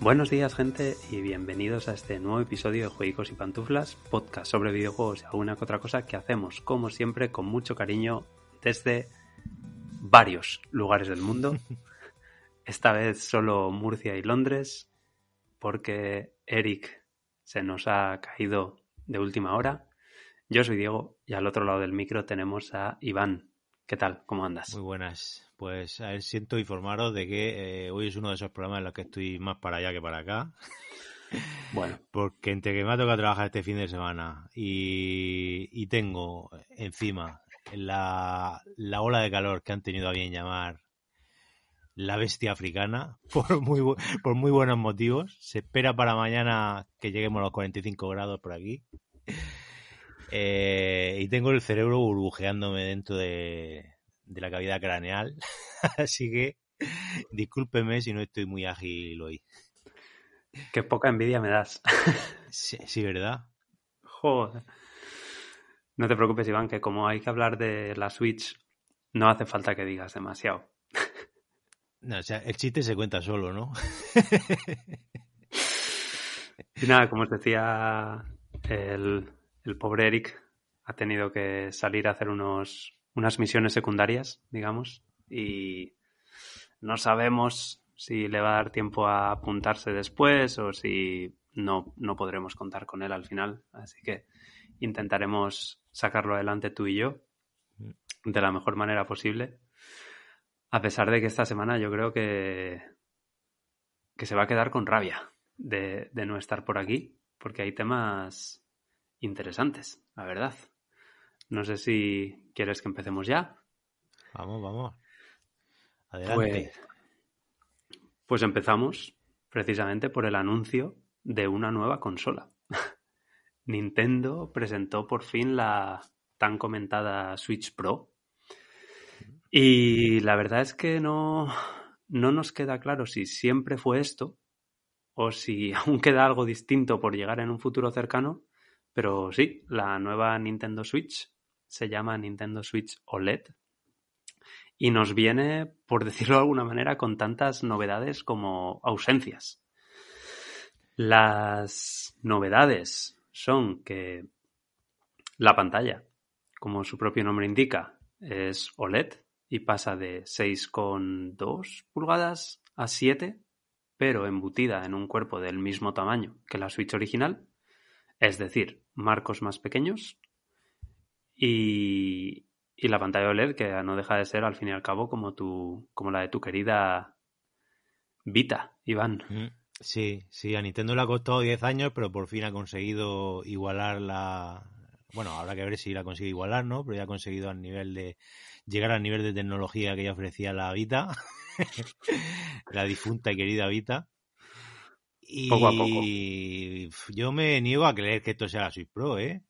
Buenos días gente y bienvenidos a este nuevo episodio de Juegos y Pantuflas, podcast sobre videojuegos y alguna que otra cosa que hacemos como siempre con mucho cariño desde varios lugares del mundo. Esta vez solo Murcia y Londres porque Eric se nos ha caído de última hora. Yo soy Diego y al otro lado del micro tenemos a Iván. ¿Qué tal? ¿Cómo andas? Muy buenas. Pues a ver, siento informaros de que eh, hoy es uno de esos programas en los que estoy más para allá que para acá. Bueno. Porque entre que me ha tocado trabajar este fin de semana y, tengo encima la, ola de calor que han tenido a bien llamar la bestia africana, por muy, por muy buenos motivos. Se espera para mañana que lleguemos a los 45 grados por aquí. Eh, y tengo el cerebro burbujeándome dentro de, de la cavidad craneal. Así que discúlpeme si no estoy muy ágil hoy. Qué poca envidia me das. sí, ¿verdad? Joder. No te preocupes, Iván, que como hay que hablar de la Switch, no hace falta que digas demasiado. No, o sea, el chiste se cuenta solo, ¿no? y nada, como os decía, el, el pobre Eric ha tenido que salir a hacer unos, unas misiones secundarias, digamos, y no sabemos si le va a dar tiempo a apuntarse después o si no, no podremos contar con él al final. Así que intentaremos sacarlo adelante tú y yo mm. de la mejor manera posible. A pesar de que esta semana yo creo que, que se va a quedar con rabia de, de no estar por aquí, porque hay temas interesantes, la verdad. No sé si quieres que empecemos ya. Vamos, vamos. Adelante. Pues, pues, empezamos precisamente por el anuncio de una nueva consola. Nintendo presentó por fin la tan comentada Switch Pro. Y la verdad es que no, no nos queda claro si siempre fue esto o si aún queda algo distinto por llegar en un futuro cercano. Pero sí, la nueva Nintendo Switch se llama Nintendo Switch OLED y nos viene, por decirlo de alguna manera, con tantas novedades como ausencias. Las novedades son que la pantalla, como su propio nombre indica, es OLED y pasa de 6,2 pulgadas a 7, pero embutida en un cuerpo del mismo tamaño que la Switch original, es decir, marcos más pequeños y, la pantalla OLED que no deja de ser al fin y al cabo como tu como la de tu querida Vita, Iván. Sí, sí, a Nintendo le ha costado 10 años, pero por fin ha conseguido igualar la... Bueno, habrá que ver si la consigue igualar, ¿no? Pero ya ha conseguido al nivel de... llegar al nivel de tecnología que ya ofrecía la Vita, la difunta y querida Vita. Y poco a poco. yo me niego a creer que esto sea la Switch Pro, ¿eh?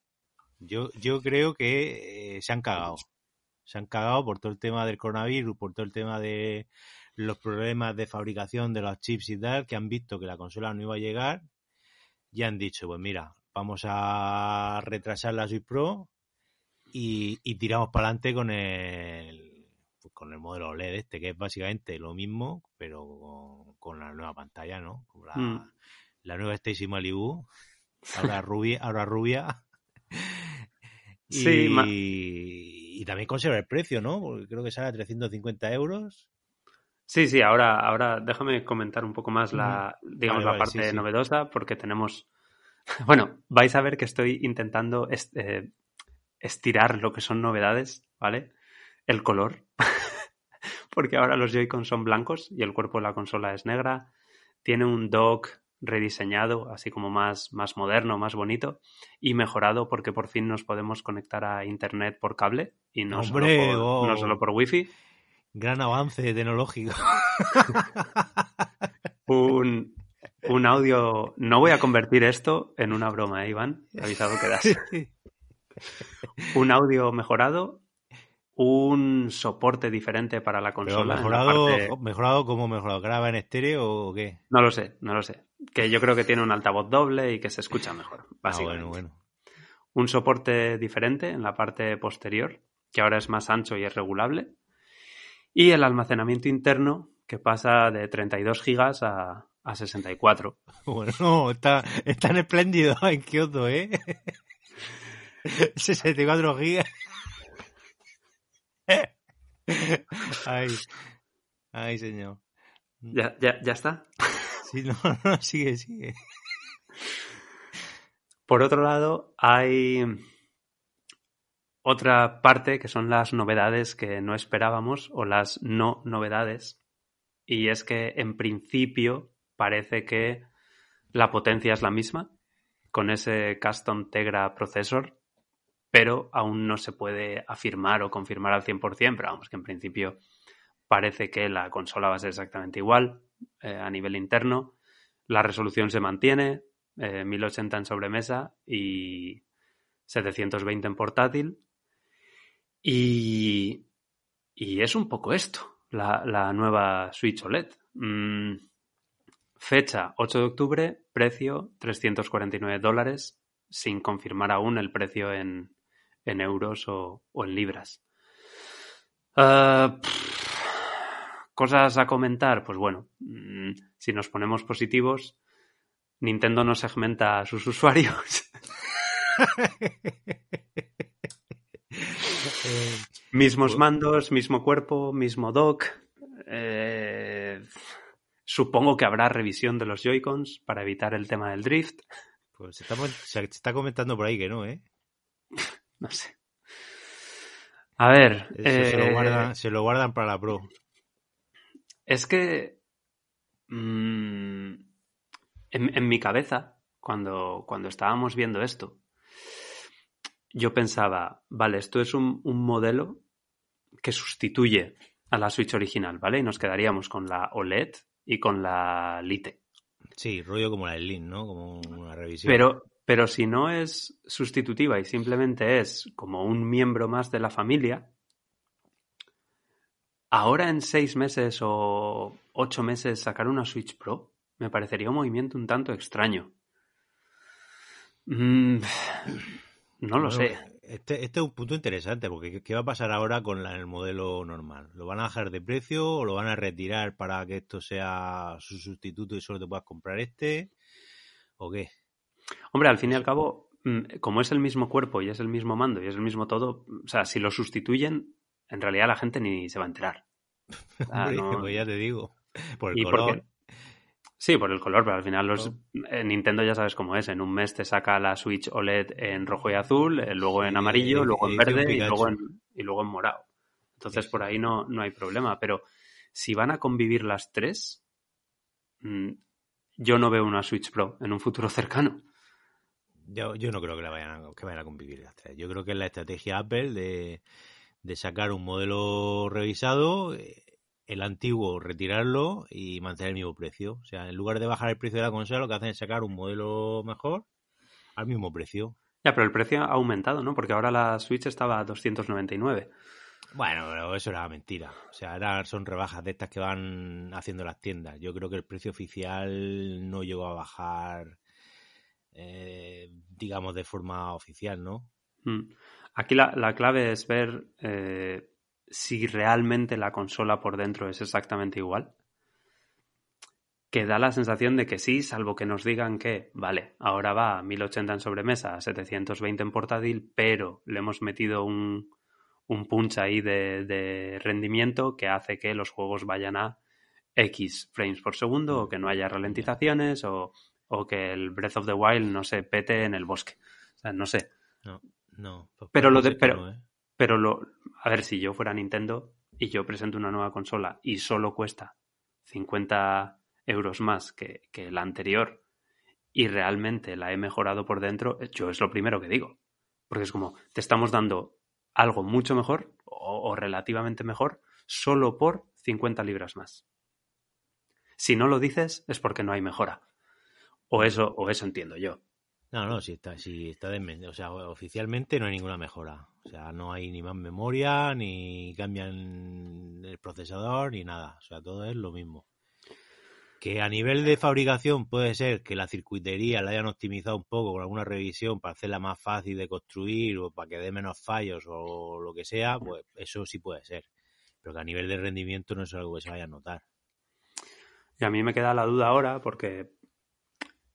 Yo, yo creo que eh, se han cagado. Se han cagado por todo el tema del coronavirus, por todo el tema de los problemas de fabricación de los chips y tal, que han visto que la consola no iba a llegar y han dicho, pues mira, vamos a retrasar la Switch Pro y, tiramos para adelante con el pues con el modelo OLED este, que es básicamente lo mismo, pero con, la nueva pantalla, ¿no? la, mm. la nueva Stacy Malibu, ahora rubia, ahora rubia Sí, y, también conserva el precio, ¿no? Porque creo que sale a 350 euros. Sí, sí, ahora, ahora déjame comentar un poco más la, digamos, la parte novedosa, porque tenemos. Bueno, vais a ver que estoy intentando eh, estirar lo que son novedades, ¿vale? El color. porque ahora los Joy-Con son blancos y el cuerpo de la consola es negra. Tiene un dock rediseñado, así como más, más moderno, más bonito y mejorado porque por fin nos podemos conectar a internet por cable y no, solo, por, oh. no solo por wifi. Gran avance tecnológico. un, un audio. No voy a convertir esto en una broma, ¿eh, Iván? Avisado que das. un audio mejorado, un soporte diferente para la consola. mejorado, mejorado como mejorado, graba en estéreo o qué? No lo sé, no lo sé. Que yo creo que tiene un altavoz doble y que se escucha mejor, ah, bueno, bueno. Un soporte diferente en la parte posterior, que ahora es más ancho y es regulable. Y el almacenamiento interno, que pasa de 32 gigas a, a 64. Bueno, está, tan espléndido en Kyoto, ¿eh? 64 gigas. Ay, ay, señor. ¿Ya, ya, ya está? Sí, no, no, sigue, sigue. Por otro lado, hay otra parte que son las novedades que no esperábamos o las no novedades. Y es que en principio parece que la potencia es la misma con ese Custom Tegra Processor, pero aún no se puede afirmar o confirmar al 100%, pero vamos que en principio parece que la consola va a ser exactamente igual eh, a nivel interno. La resolución se mantiene, 1080 eh, en sobremesa y 720 en portátil. Y, y es un poco esto, la, nueva Switch OLED. Mm, fecha 8 de octubre, precio 349 dólares, sin confirmar aún el precio en, en euros o, en libras. Ah, cosas a comentar, pues bueno, mm, si nos ponemos positivos, Nintendo no segmenta a sus usuarios. Mismos mandos, mismo cuerpo, mismo dock. Eh, supongo que habrá revisión de los Joy-Cons para evitar el tema del drift. Pues se está comentando por ahí que no, ¿eh? No sé. A ver. se, lo guardan, para la Pro. Es que. Mm, en, mi cabeza, cuando, cuando estábamos viendo esto, yo pensaba, vale, esto es un, un modelo que sustituye a la Switch original, ¿vale? Y nos quedaríamos con la OLED y con la Lite. Sí, rollo como la Link, ¿no? Como una revisión. Pero, pero si no es sustitutiva y simplemente es como un miembro más de la familia, ahora en seis meses o ocho meses sacar una Switch Pro me parecería un movimiento un tanto extraño. Mm, no lo sé. Este, este, es un punto interesante, porque ¿qué va a pasar ahora con el modelo normal? ¿Lo van a dejar de precio o lo van a retirar para que esto sea su sustituto y solo te puedas comprar este? ¿O qué? Hombre, al fin y al cabo, mm, como es el mismo cuerpo y es el mismo mando y es el mismo todo, o sea, si lo sustituyen, en realidad la gente ni se va a enterar. Pues ya te digo. Por el color. Sí, por el color, pero al final los Nintendo ya sabes cómo es. En un mes te saca la Switch OLED en rojo y azul, eh, luego en amarillo, luego en verde y luego en, y luego en morado. Entonces por ahí no, no hay problema. Pero si van a convivir las tres, mm, yo no veo una Switch Pro en un futuro cercano. Yo, yo no creo que, la vayan a, que vayan a convivir las tres. Yo creo que es la estrategia Apple de, de sacar un modelo revisado, eh, el antiguo retirarlo y mantener el mismo precio. O sea, en lugar de bajar el precio de la consola, lo que hacen es sacar un modelo mejor al mismo precio. Ya, pero el precio ha aumentado, ¿no? Porque ahora la Switch estaba a 299. Bueno, pero eso era mentira. O sea, ahora son rebajas de estas que van haciendo las tiendas. Yo creo que el precio oficial no llegó a bajar eh, digamos, de forma oficial, ¿no? Mm. Aquí la, clave es ver eh, si realmente la consola por dentro es exactamente igual. Que da la sensación de que sí, salvo que nos digan que, vale, ahora va a 1080 en sobremesa, a 720 en portátil, pero le hemos metido un, un punch ahí de, de rendimiento que hace que los juegos vayan a X frames por segundo o que no haya ralentizaciones o o que el Breath of the Wild no se pete en el bosque. O sea, no sé. No, no. Pues pero lo de, pero, ¿eh? Pero lo, a ver, si yo fuera Nintendo y yo presento una nueva consola y solo cuesta 50 euros más que, la anterior y realmente la he mejorado por dentro, yo es lo primero que digo. Porque es como, te estamos dando algo mucho mejor o, o relativamente mejor solo por 50 libras más. Si no lo dices es porque no hay mejora. O eso, o eso entiendo yo. No, no, sí está, sí está de, o sea, oficialmente no hay ninguna mejora. O sea, no hay ni más memoria, ni cambian el procesador, ni nada. O sea, todo es lo mismo. Que a nivel de fabricación puede ser que la circuitería la hayan optimizado un poco con alguna revisión para hacerla más fácil de construir o para que dé menos fallos o lo que sea, pues eso sí puede ser. Pero que a nivel de rendimiento no es algo que se vaya a notar. Y a mí me queda la duda ahora porque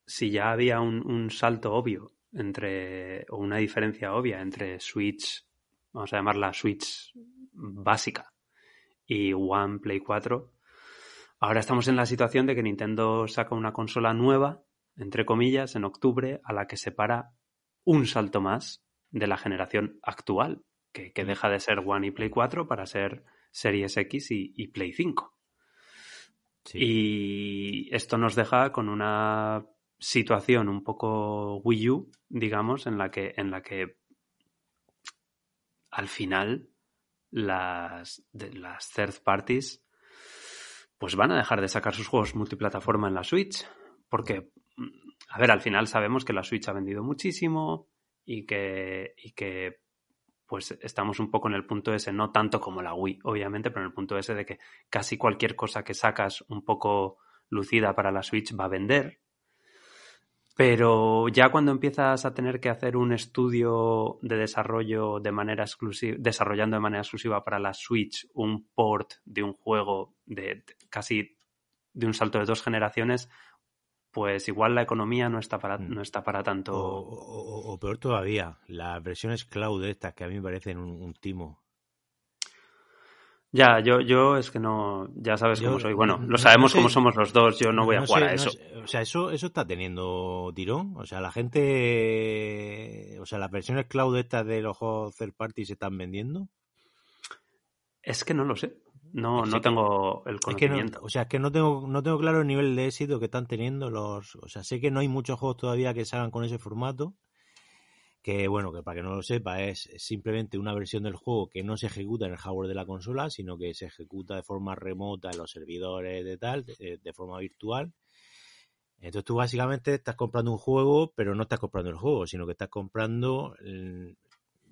si ya había un, salto obvio entre, o una diferencia obvia entre Switch, vamos a llamarla Switch básica, y One Play 4, ahora estamos en la situación de que Nintendo saca una consola nueva, entre comillas, en octubre, a la que separa un salto más de la generación actual, que, mm. deja de ser One y Play 4 para ser Series X y, Play 5. Y esto nos deja con una situación un poco Wii U, digamos, en la que, en la que al final las, las third parties pues van a dejar de sacar sus juegos multiplataforma en la Switch. Porque, a ver, al final sabemos que la Switch ha vendido muchísimo y que, y que pues estamos un poco en el punto ese, no tanto como la Wii, obviamente, pero en el punto ese de que casi cualquier cosa que sacas un poco lucida para la Switch va a vender. Pero ya cuando empiezas a tener que hacer un estudio de desarrollo de manera exclusiva, desarrollando de manera exclusiva para la Switch un port de un juego de, casi de un salto de dos generaciones, pues igual la economía no está para, mm. no está para tanto. O, peor todavía, las versiones cloud estas que a mí me parecen un timo. Ya, yo, yo es que no, ya sabes cómo soy. Bueno, lo sabemos cómo somos los dos, yo no voy a jugar a eso. o sea, eso, eso está teniendo tirón. O sea, la gente, o sea, las versiones cloud estas de los juegos third party se están vendiendo. Es que no lo sé. No, no tengo el conocimiento. o sea, es que no tengo, no tengo claro el nivel de éxito que están teniendo los. O sea, sé que no hay muchos juegos todavía que salgan con ese formato que bueno, que para que no lo sepa, es simplemente una versión del juego que no se ejecuta en el hardware de la consola, sino que se ejecuta de forma remota en los servidores de tal, de, forma virtual. Entonces tú básicamente estás comprando un juego, pero no estás comprando el juego, sino que estás comprando mm,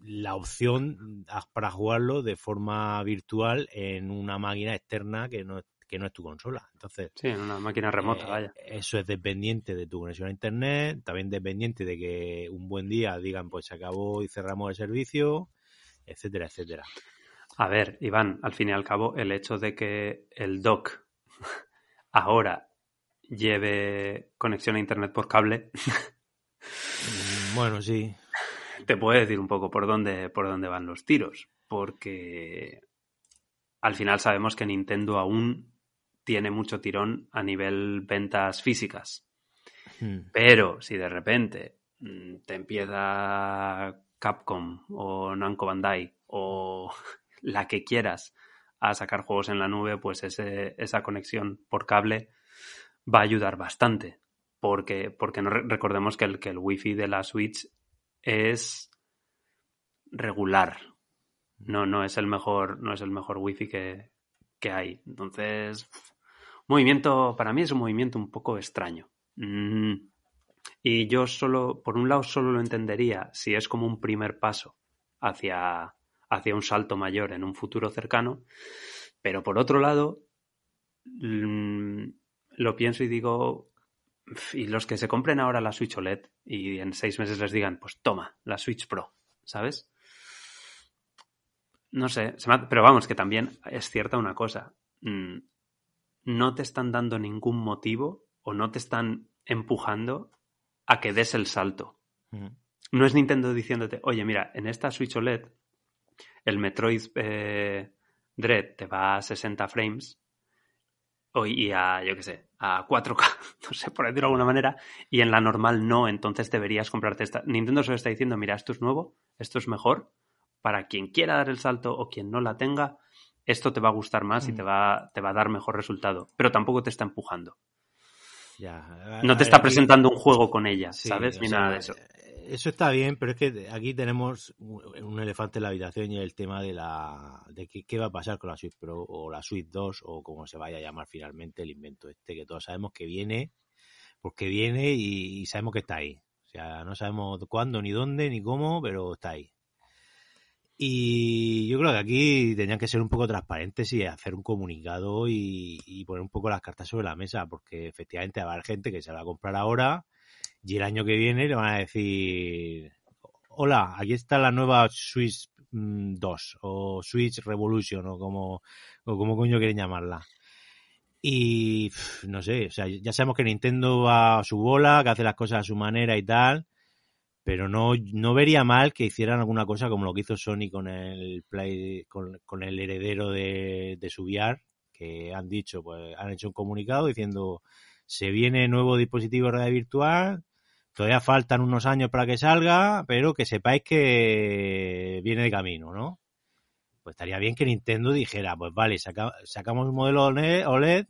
la opción para jugarlo de forma virtual en una máquina externa que no, que no es tu consola. Entonces, sí, en una máquina remota, eh, vaya. Eso es dependiente de tu conexión a internet, también dependiente de que un buen día digan, pues se acabó y cerramos el servicio, etcétera, etcétera. A ver, Iván, al fin y al cabo, el hecho de que el dock ahora lleve conexión a internet por cable. Mm, bueno, sí. Te puede decir un poco por dónde, por dónde van los tiros. Porque al final sabemos que Nintendo aún tiene mucho tirón a nivel ventas físicas. Hmm. Pero si de repente mm, te empieza Capcom o Namco Bandai o la que quieras a sacar juegos en la nube, pues ese, esa conexión por cable va a ayudar bastante. Porque, porque no recordemos que el, que el wifi de la Switch es regular. No, no es el mejor, no es el mejor wifi que, que hay. Entonces, movimiento, para mí es un movimiento un poco extraño. Mm. Y yo solo, por un lado, solo lo entendería si es como un primer paso hacia, hacia un salto mayor en un futuro cercano. Pero por otro lado, mm, lo pienso y digo, y los que se compren ahora la Switch OLED y en seis meses les digan, pues toma, la Switch Pro, ¿sabes? No sé, pero vamos, que también es cierta una cosa. Mm, no te están dando ningún motivo o no te están empujando a que des el salto. No es Nintendo diciéndote, oye, mira, en esta Switch OLED el Metroid eh, Dread te va a 60 frames y a, yo qué sé, a 4K, no sé, por decirlo de alguna manera, y en la normal no, entonces deberías comprarte esta. Nintendo solo está diciendo, mira, esto es nuevo, esto es mejor, para quien quiera dar el salto o quien no la tenga, esto te va a gustar más y te mm. va, te va a dar mejor resultado. Pero tampoco te está empujando. Ya, no te está presentando un juego con ella, ¿sabes? Ni nada de eso. Eso está bien, pero es que aquí tenemos un elefante en la habitación y el tema de la de qué, va a pasar con la Switch Pro o la Switch 2 o como se vaya a llamar finalmente el invento este que todos sabemos que viene, porque viene y, sabemos que está ahí. O sea, no sabemos cuándo, ni dónde, ni cómo, pero está ahí. Y yo creo que aquí tenían que ser un poco transparentes y hacer un comunicado y, poner un poco las cartas sobre la mesa, porque efectivamente va a haber gente que se va a comprar ahora y el año que viene le van a decir, hola, aquí está la nueva Switch 2 mm, o Switch Revolution o como, o como coño quieren llamarla. Y no sé, o sea, ya sabemos que Nintendo va a su bola, que hace las cosas a su manera y tal, pero no, no vería mal que hicieran alguna cosa como lo que hizo Sony con el Play, con, con el heredero de, de su VR, que han dicho, pues han hecho un comunicado diciendo se viene nuevo dispositivo de realidad virtual, todavía faltan unos años para que salga, pero que sepáis que viene de camino, ¿no? Pues estaría bien que Nintendo dijera, pues vale, sacamos un modelo OLED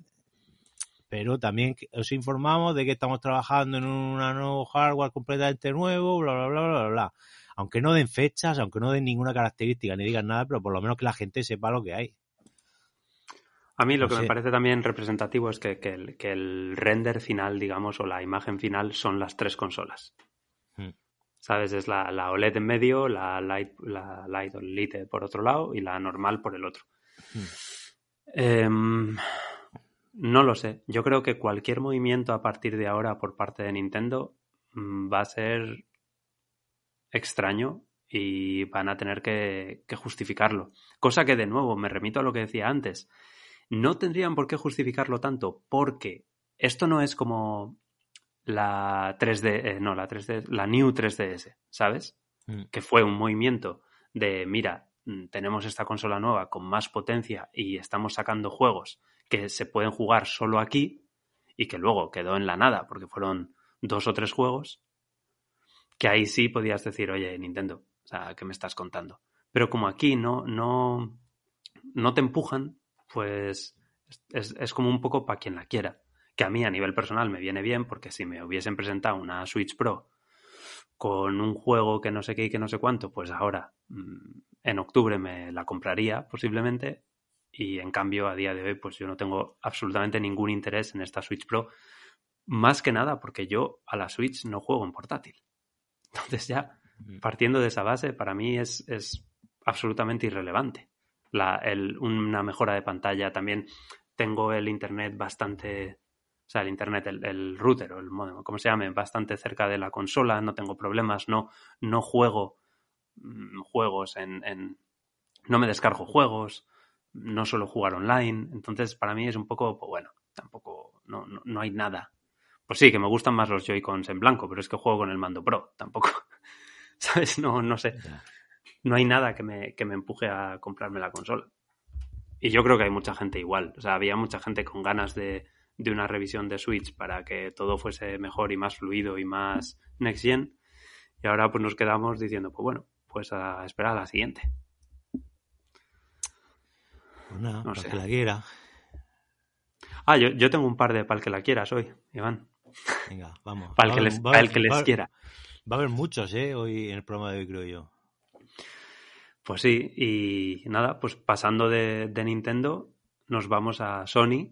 pero también os informamos de que estamos trabajando en un nuevo hardware completamente nuevo, bla, bla, bla, bla, bla. Aunque no den fechas, aunque no den ninguna característica ni digan nada, pero por lo menos que la gente sepa lo que hay. A mí lo que me parece también representativo es que, el, render final, digamos, o la imagen final son las tres consolas. Hmm. ¿Sabes? Es la, OLED en medio, la Light, la Light Lite por otro lado y la normal por el otro. Hmm. Em, no lo sé. Yo creo que cualquier movimiento a partir de ahora por parte de Nintendo mm, va a ser extraño y van a tener que, justificarlo. Cosa que, de nuevo, me remito a lo que decía antes. No tendrían por qué justificarlo tanto porque esto no es como la 3D, eh, no, la 3D, la New 3DS, ¿sabes? Mm. Que fue un movimiento de, mira, mm, tenemos esta consola nueva con más potencia y estamos sacando juegos que se pueden jugar solo aquí y que luego quedó en la nada porque fueron dos o tres juegos, que ahí sí podías decir, oye, Nintendo, o sea, ¿qué me estás contando? Pero como aquí no, no, no te empujan, pues es, es como un poco para quien la quiera. Que a mí a nivel personal me viene bien porque si me hubiesen presentado una Switch Pro con un juego que no sé qué y que no sé cuánto, pues ahora mm, en octubre me la compraría posiblemente y en cambio a día de hoy pues yo no tengo absolutamente ningún interés en esta Switch Pro más que nada porque yo a la Switch no juego en portátil. Entonces ya partiendo de esa base para mí es, es absolutamente irrelevante. La, el, una mejora de pantalla también tengo el internet bastante o sea el internet el, el router o el modem como se llame bastante cerca de la consola no tengo problemas no no juego mm, juegos en, en no me descargo juegos no suelo jugar online, entonces para mí es un poco, pues bueno, tampoco, no, no, hay nada. Pues sí, que me gustan más los Joy-Cons en blanco, pero es que juego con el mando Pro, tampoco, ¿sabes? No, no sé. No hay nada que me, que me empuje a comprarme la consola. Y yo creo que hay mucha gente igual. O sea, había mucha gente con ganas de, de una revisión de Switch para que todo fuese mejor y más fluido y más next gen. Y ahora pues nos quedamos diciendo, pues bueno, pues a esperar a la siguiente. Pues para que la quiera. Ah, yo, yo, tengo un par de para el que la quieras hoy, Iván. Venga, vamos. para el que, les, el que les quiera. Va a haber muchos, ¿eh? Hoy en el programa de hoy, creo yo. Pues sí, y nada, pues pasando de, de Nintendo, nos vamos a Sony,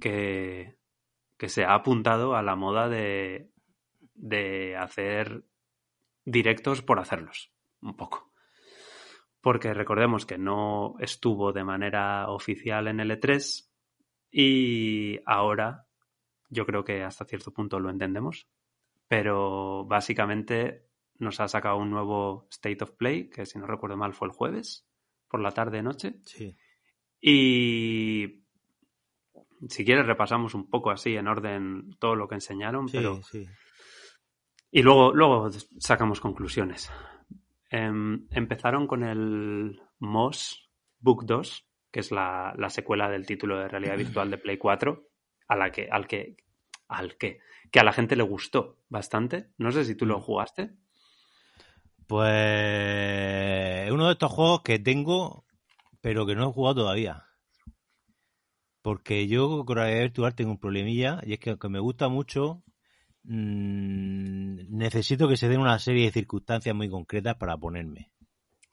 que, que, se ha apuntado a la moda de, de hacer directos por hacerlos, un poco porque recordemos que no estuvo de manera oficial en el E3 y ahora yo creo que hasta cierto punto lo entendemos, pero básicamente nos ha sacado un nuevo State of Play, que si no recuerdo mal fue el jueves, por la tarde-noche. Sí. Y si quieres repasamos un poco así en orden todo lo que enseñaron, pero... Sí. Y luego, luego sacamos conclusiones. Em, empezaron con el Moss Book 2, que es la, secuela del título de realidad virtual de Play 4, a la que, al que, al que, que a la gente le gustó bastante. No sé si tú lo mm. jugaste. Pues uno de estos juegos que tengo, pero que no he jugado todavía. Porque yo con realidad virtual tengo un problemilla, y es que aunque me gusta mucho, Mm, necesito que se den una serie de circunstancias muy concretas para ponerme.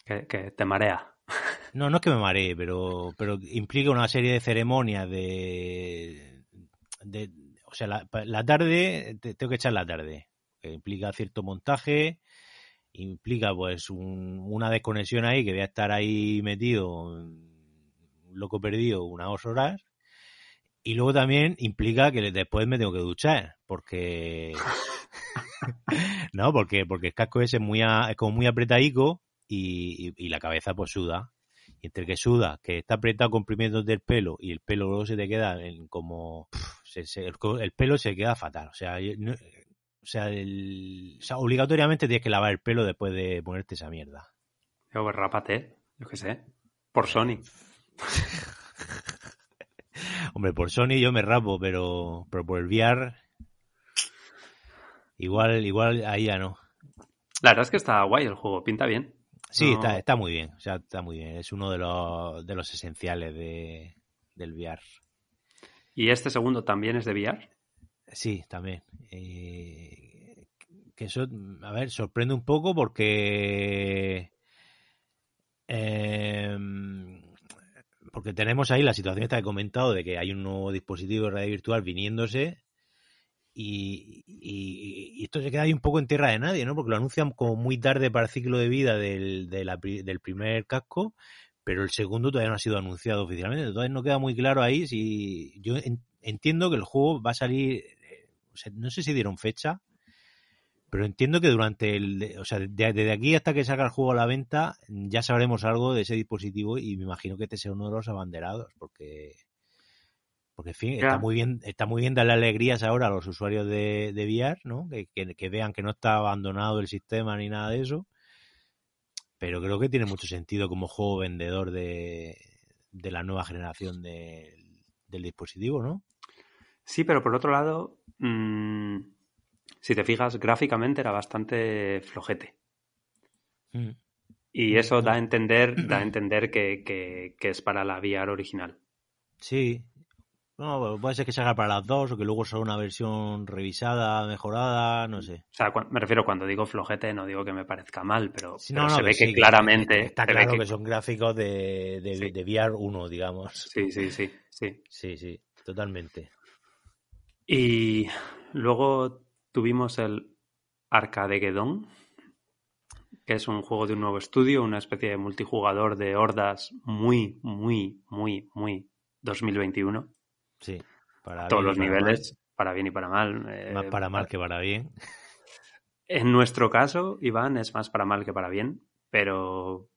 Que, te marea. No, no es que me maree, pero, pero implica una serie de ceremonias de... de o sea, la, tarde, tengo que echar la tarde. que implica cierto montaje, implica pues una desconexión ahí que voy a estar ahí metido, loco perdido, unas dos horas. Y luego también implica que después me tengo que duchar, porque... no, porque, porque el casco ese es, muy es como muy apretadico y, y, la cabeza pues suda. Y entre que suda, que está apretado comprimiendo del pelo y el pelo luego se te queda en como... el, pelo se queda fatal. O sea, o sea, el, o sea, obligatoriamente tienes que lavar el pelo después de ponerte esa mierda. Yo, pues rápate, yo qué sé. Por Sony. Hombre, por Sony yo me rapo, pero, pero por el VR. Igual, igual ahí ya no. La verdad es que está guay el juego, pinta bien. Sí, está, está muy bien. O sea, está muy bien. Es uno de los, de los esenciales de, del VR. ¿Y este segundo también es de VR? Sí, también. Eh, que eso, a ver, sorprende un poco porque. Em, porque tenemos ahí la situación que he comentado de que hay un nuevo dispositivo de realidad virtual viniéndose y, esto se queda ahí un poco en tierra de nadie, ¿no? Porque lo anuncian como muy tarde para el ciclo de vida del, del primer casco, pero el segundo todavía no ha sido anunciado oficialmente. Entonces no queda muy claro ahí si. Yo entiendo que el juego va a salir no sé si dieron fecha, pero entiendo que durante el, o sea, desde aquí hasta que salga el juego a la venta, ya sabremos algo de ese dispositivo y me imagino que este sea uno de los abanderados, porque, porque en fin, está muy bien, está muy bien darle alegrías ahora a los usuarios de, de VR, ¿no? Que, vean que no está abandonado el sistema ni nada de eso. Pero creo que tiene mucho sentido como juego vendedor de, de la nueva generación del dispositivo, ¿no? Sí, pero por otro lado, Mm, si te fijas, gráficamente era bastante flojete. Mm. Y eso da a entender, da a entender que, es para la VR original. Sí. No, puede ser que se haga para las dos o que luego sea una versión revisada, mejorada, no sé. O sea, me refiero cuando digo flojete, no digo que me parezca mal, pero, se ve que claramente. Está claro que... son gráficos de, de, de VR 1, digamos. Sí, sí, sí, sí. Sí, sí, totalmente. Y luego tuvimos el Arcadegeddon, que es un juego de un nuevo estudio, una especie de multijugador de hordas muy, muy, muy, muy 2021. Sí, para todos los niveles, para bien y para mal. Eh, más para mal que para bien. En nuestro caso, Iván, es más para mal que para bien, pero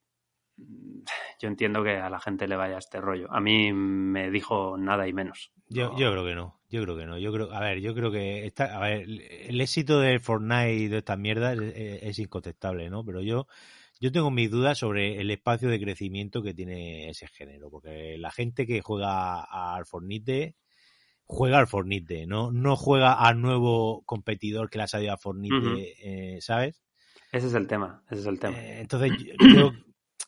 yo entiendo que a la gente le vaya este rollo. A mí me dijo nada y menos. Yo, yo creo que no, yo creo que no. Yo creo, a ver, yo creo que está, a ver, el éxito de Fortnite y de estas mierdas es, incontestable, ¿no? Pero yo, yo tengo mis dudas sobre el espacio de crecimiento que tiene ese género, porque la gente que juega al Fortnite juega al Fortnite, no, no juega al nuevo competidor que le ha salido a Fortnite, eh, ¿sabes? Ese es el tema, ese es el tema. Eh, entonces, yo,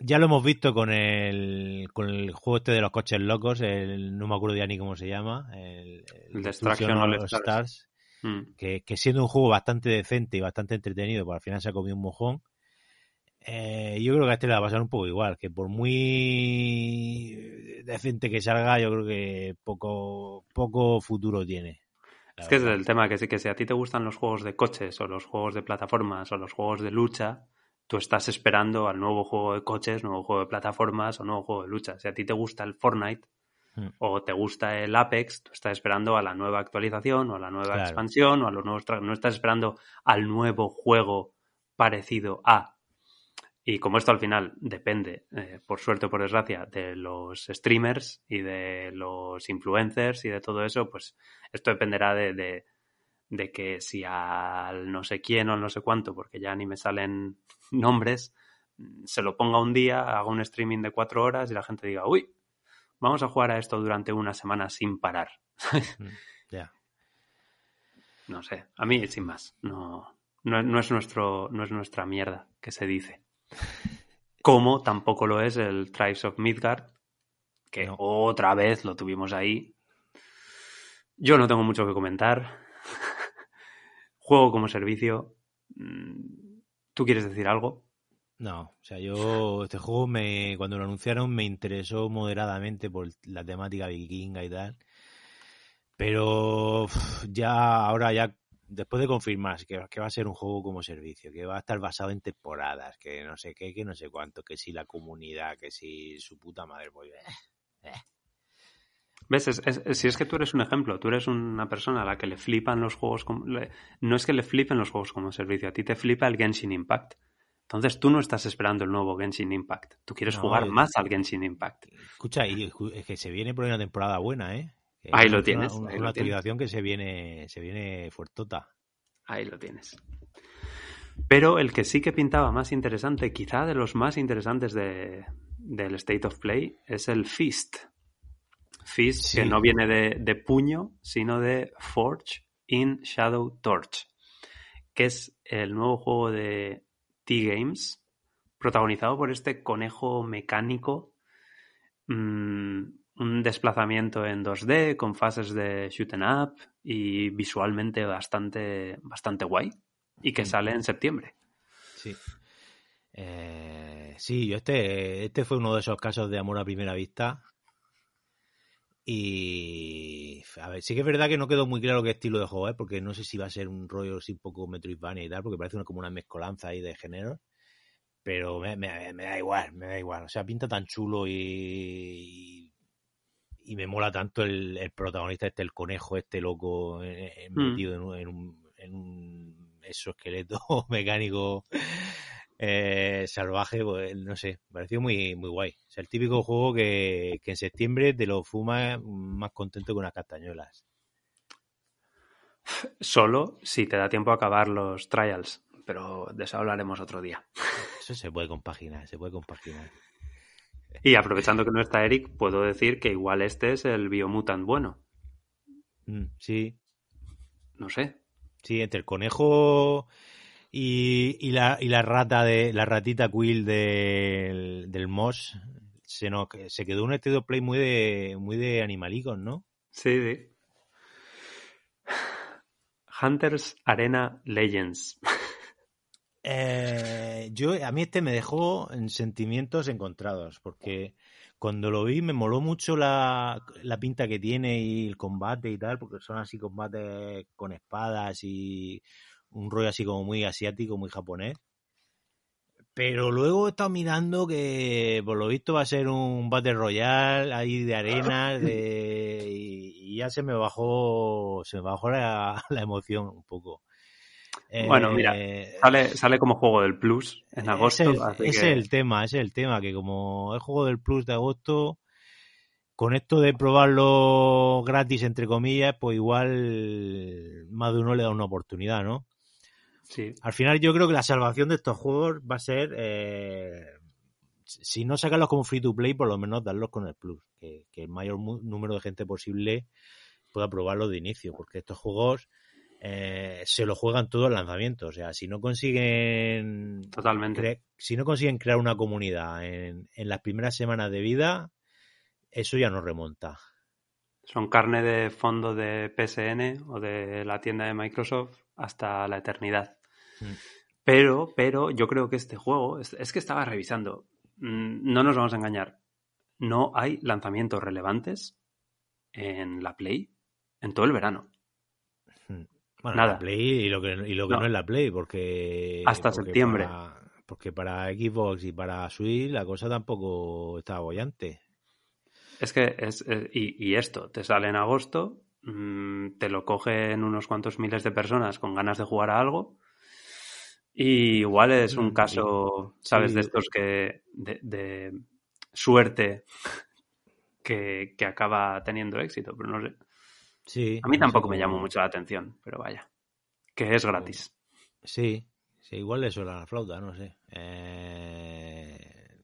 ya lo hemos visto con el, con el juego este de los coches locos, el, no me acuerdo ya ni cómo se llama, el, Destruction All Stars, mm. que, siendo un juego bastante decente y bastante entretenido, pues al final se ha comido un mojón. Eh, yo creo que a este le va a pasar un poco igual, que por muy decente que salga, yo creo que poco, poco futuro tiene. Es que es el tema, que, sí, que si a ti te gustan los juegos de coches o los juegos de plataformas o los juegos de lucha, tú estás esperando al nuevo juego de coches, nuevo juego de plataformas o nuevo juego de lucha. Si a ti te gusta el Fortnite hmm. o te gusta el Apex, tú estás esperando a la nueva actualización o a la nueva expansión o a los nuevos no estás esperando al nuevo juego parecido a. Y como esto al final depende, eh, por suerte o por desgracia, de los streamers y de los influencers y de todo eso, pues esto dependerá de de que si al no sé quién o no sé cuánto, porque ya ni me salen nombres, se lo ponga un día, haga un streaming de cuatro horas y la gente diga, uy, vamos a jugar a esto durante una semana sin parar. Mm, ya. No sé, a mí sin más, no, no, es nuestro, no es nuestra mierda que se dice. Como tampoco lo es el Tribes of Midgard, que otra vez lo tuvimos ahí. Yo no tengo mucho que comentar. Juego como servicio. Mm, ¿Tú quieres decir algo? No, o sea, yo este juego me cuando lo anunciaron me interesó moderadamente por la temática vikinga y tal. Pero ya ahora ya después de confirmar que, que, va a ser un juego como servicio, que va a estar basado en temporadas, que no sé qué, que no sé cuánto, que si la comunidad, que si su puta madre, pues... Eh, eh. ¿Ves? si es que tú eres un ejemplo, tú eres una persona a la que le flipan los juegos, como, no es que le flipen los juegos como servicio, a ti te flipa el Genshin Impact. Entonces tú no estás esperando el nuevo Genshin Impact, tú quieres jugar más al Genshin Impact. Escucha, y es que se viene por una temporada buena, ¿eh? ahí lo tienes. Una, actualización que se viene, se viene fuertota. Ahí lo tienes. Pero el que sí que pintaba más interesante, quizá de los más interesantes de, del State of Play, es el Fist. Fist, que no viene de, puño, sino de Forge in Shadow Torch, que es el nuevo juego de T-Games, protagonizado por este conejo mecánico, mm, un desplazamiento en 2D con fases de shoot and up y visualmente bastante, bastante guay y que sale en septiembre. Sí. Eh, sí, yo este, este fue uno de esos casos de amor a primera vista y a ver, sí que es verdad que no quedó muy claro qué estilo de juego es, porque no sé si va a ser un rollo así un poco Metroidvania y tal, porque parece una, como una mezcolanza ahí de género. Pero me, da igual, me da igual. O sea, pinta tan chulo y, y, me mola tanto el, protagonista este, el conejo este loco eh, eh, mm. metido en, un, en un exoesqueleto mecánico eh, salvaje, pues no sé, me pareció muy, muy guay. O sea, el típico juego que, en septiembre te lo fumas más contento que unas castañuelas. Solo si te da tiempo a acabar los trials, pero de eso hablaremos otro día. Eso se puede compaginar, se puede compaginar. Y aprovechando que no está Eric, puedo decir que igual este es el Biomutant bueno. Mm, sí. No sé. Sí, entre el conejo y, y, la, y la rata de la ratita Quill del, del Moss se, nos, se quedó un estilo play muy de muy de animalicos, ¿no? Sí, sí. Hunters Arena Legends. Eh, yo a mí este me dejó en sentimientos encontrados porque cuando lo vi me moló mucho la, la pinta que tiene y el combate y tal porque son así combates con espadas y un rollo así como muy asiático, muy japonés. Pero luego he estado mirando que por lo visto va a ser un Battle Royale ahí de arenas de... y, ya se me bajó se me bajó la, emoción un poco. Bueno, mira, eh, sale, sale como juego del Plus en agosto. Ese es el tema, ese es el tema, que como es juego del Plus de agosto, con esto de probarlo gratis, entre comillas, pues igual más de uno le da una oportunidad, ¿no? Al final yo creo que la salvación de estos juegos va a ser, eh, si no sacarlos como free to play, por lo menos darlos con el plus, que, el mayor número de gente posible pueda probarlo de inicio, porque estos juegos eh, se lo juegan todos el lanzamiento, o sea, si no consiguen... Totalmente. Si no consiguen crear una comunidad en, en las primeras semanas de vida, eso ya no remonta. Son carne de fondo de PSN o de la tienda de Microsoft hasta la eternidad. Mm. Pero, pero yo creo que este juego, es, que estaba revisando, mm, no nos vamos a engañar, no hay lanzamientos relevantes en la Play en todo el verano. Mm. Bueno, Nada. La Play y lo que, y lo que no. es la Play, porque... Hasta septiembre. porque para Xbox y para Switch la cosa tampoco está bollante. Es que es, eh, y, y, esto te sale en agosto, te lo cogen unos cuantos miles de personas con ganas de jugar a algo y igual es un mm, caso, ¿sabes? De estos que. de, suerte que, acaba teniendo éxito, pero no sé. Sí. A mí tampoco me llamó mucho la atención, pero vaya. Que es gratis. Sí, sí igual le suena la flauta, no sé. Eh,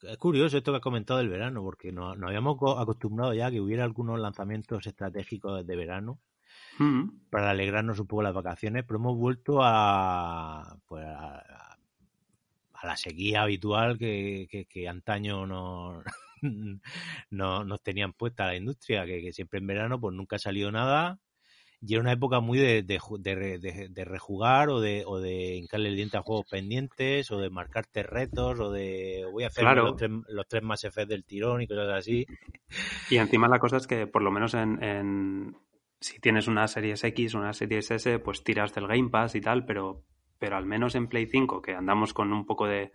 es curioso esto que has comentado del verano, porque nos, nos habíamos acostumbrado ya a que hubiera algunos lanzamientos estratégicos de verano Mm. para alegrarnos un poco las vacaciones, pero hemos vuelto a, pues a, la sequía habitual que, que, antaño no, no, nos tenían puesta la industria, que, siempre en verano pues nunca ha salido nada y era una época muy de, de, de, rejugar o de, o de hincarle el diente a juegos pendientes o de marcarte retos o de voy a hacer los, tres, los tres más F del tirón y cosas así. Y encima la cosa es que por lo menos en, si tienes una Series X, una Series S, pues tiras del Game Pass y tal, pero, pero al menos en Play 5, que andamos con un poco de,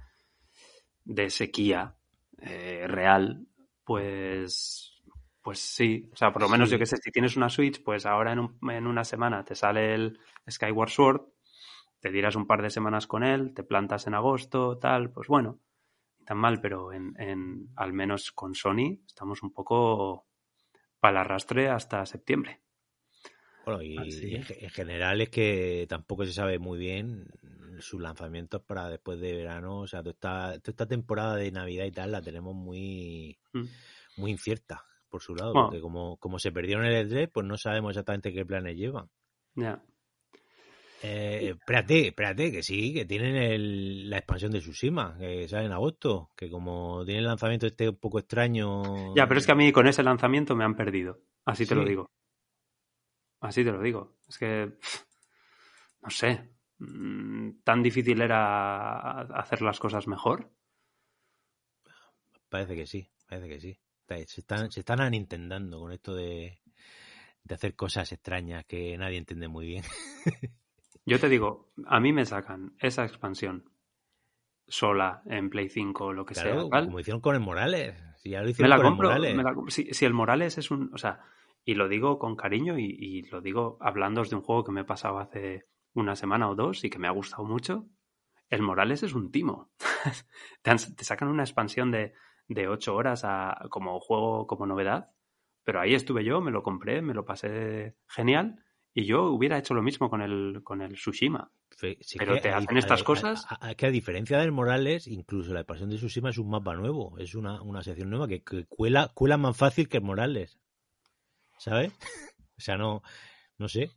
de sequía eh, real, pues, pues sí. O sea, por lo menos Sí. yo que sé, si tienes una Switch, pues ahora en, un- en una semana te sale el Skyward Sword, te tiras un par de semanas con él, te plantas en agosto, tal, pues bueno, tan mal, pero en, en al menos con Sony estamos un poco para el arrastre hasta septiembre. Bueno, y Así. en, ge- en general es que tampoco se sabe muy bien sus lanzamientos para después de verano. O sea, toda esta, toda esta temporada de Navidad y tal la tenemos muy, Mm. muy incierta por su lado. Bueno. Porque como, como se perdieron el E3, pues no sabemos exactamente qué planes llevan. Ya. Eh, espérate, espérate, que sí, que tienen el- la expansión de Tsushima, que sale en agosto, que como tiene el lanzamiento este un poco extraño... Ya, pero es que a mí con ese lanzamiento me han perdido. Así te lo digo. Así te lo digo. Es que, no sé, mm, tan difícil era hacer las cosas mejor. Parece que sí, parece que sí. Se están, se están anintendando con esto de, de hacer cosas extrañas que nadie entiende muy bien. Yo te digo, a mí me sacan esa expansión sola en Play 5 o lo que Claro, sea. tal, como hicieron con el Morales. Si ya lo me hicieron la con el compro. Morales. me la si, si el Morales es un. O sea, y lo digo con cariño y, y lo digo hablando de un juego que me he pasado hace una semana o dos y que me ha gustado mucho. El Morales es un timo. te, han- te sacan una expansión de, de 8 horas a- como juego, como novedad. Pero ahí estuve yo, me lo compré, me lo pasé genial. Y yo hubiera hecho lo mismo con el, con el Tsushima. Sí pero te a- hacen estas a- cosas. a- que a diferencia del Morales, incluso la expansión de Tsushima es un mapa nuevo, es una, una sección nueva que, que cuela, cuela más fácil que el Morales. ¿Sabes? O sea, no, no sé.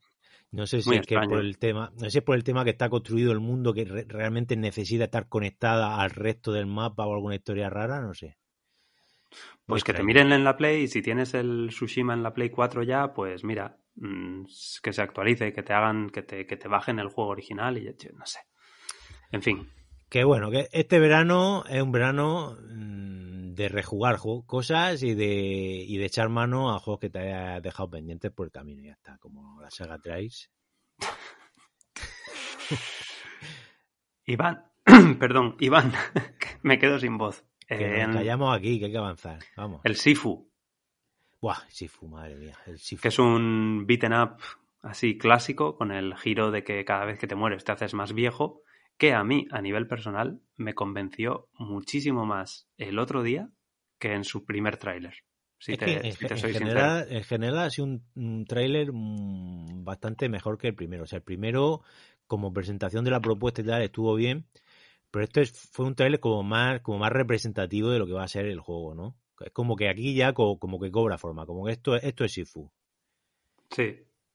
No sé si Muy es que por el tema, no sé si es por el tema que está construido el mundo que re- realmente necesita estar conectada al resto del mapa o alguna historia rara, no sé. Muy Pues que te miren en la Play y si tienes el Tsushima en la Play 4 ya, pues mira, mm, que se actualice, que te hagan, que te, que te bajen el juego original y yo no sé. En fin, Que bueno, que este verano es un verano mm, de rejugar ju- cosas y de, y de echar mano a juegos que te hayas dejado pendientes por el camino. y Ya está, como la saga Trice. Iván, perdón, Iván, me quedo sin voz. Que Eh, nos callamos aquí, que hay que avanzar. Vamos. el Sifu, Buah, Sifu, madre mía. El Sifu. que es un beaten up así clásico, con el giro de que cada vez que te mueres te haces más viejo, que a mí, a nivel personal, me convenció muchísimo más el otro día que en su primer tráiler. Si Es te, que en, si te en soy general, en general ha sido un, un tráiler mm, bastante mejor que el primero. O sea, el primero, como presentación de la propuesta y tal, estuvo bien. Pero este es- fue un tráiler como más, como más representativo de lo que va a ser el juego, ¿no? Es como que aquí ya co- como que cobra forma, como que esto, esto es Sifu. Sí,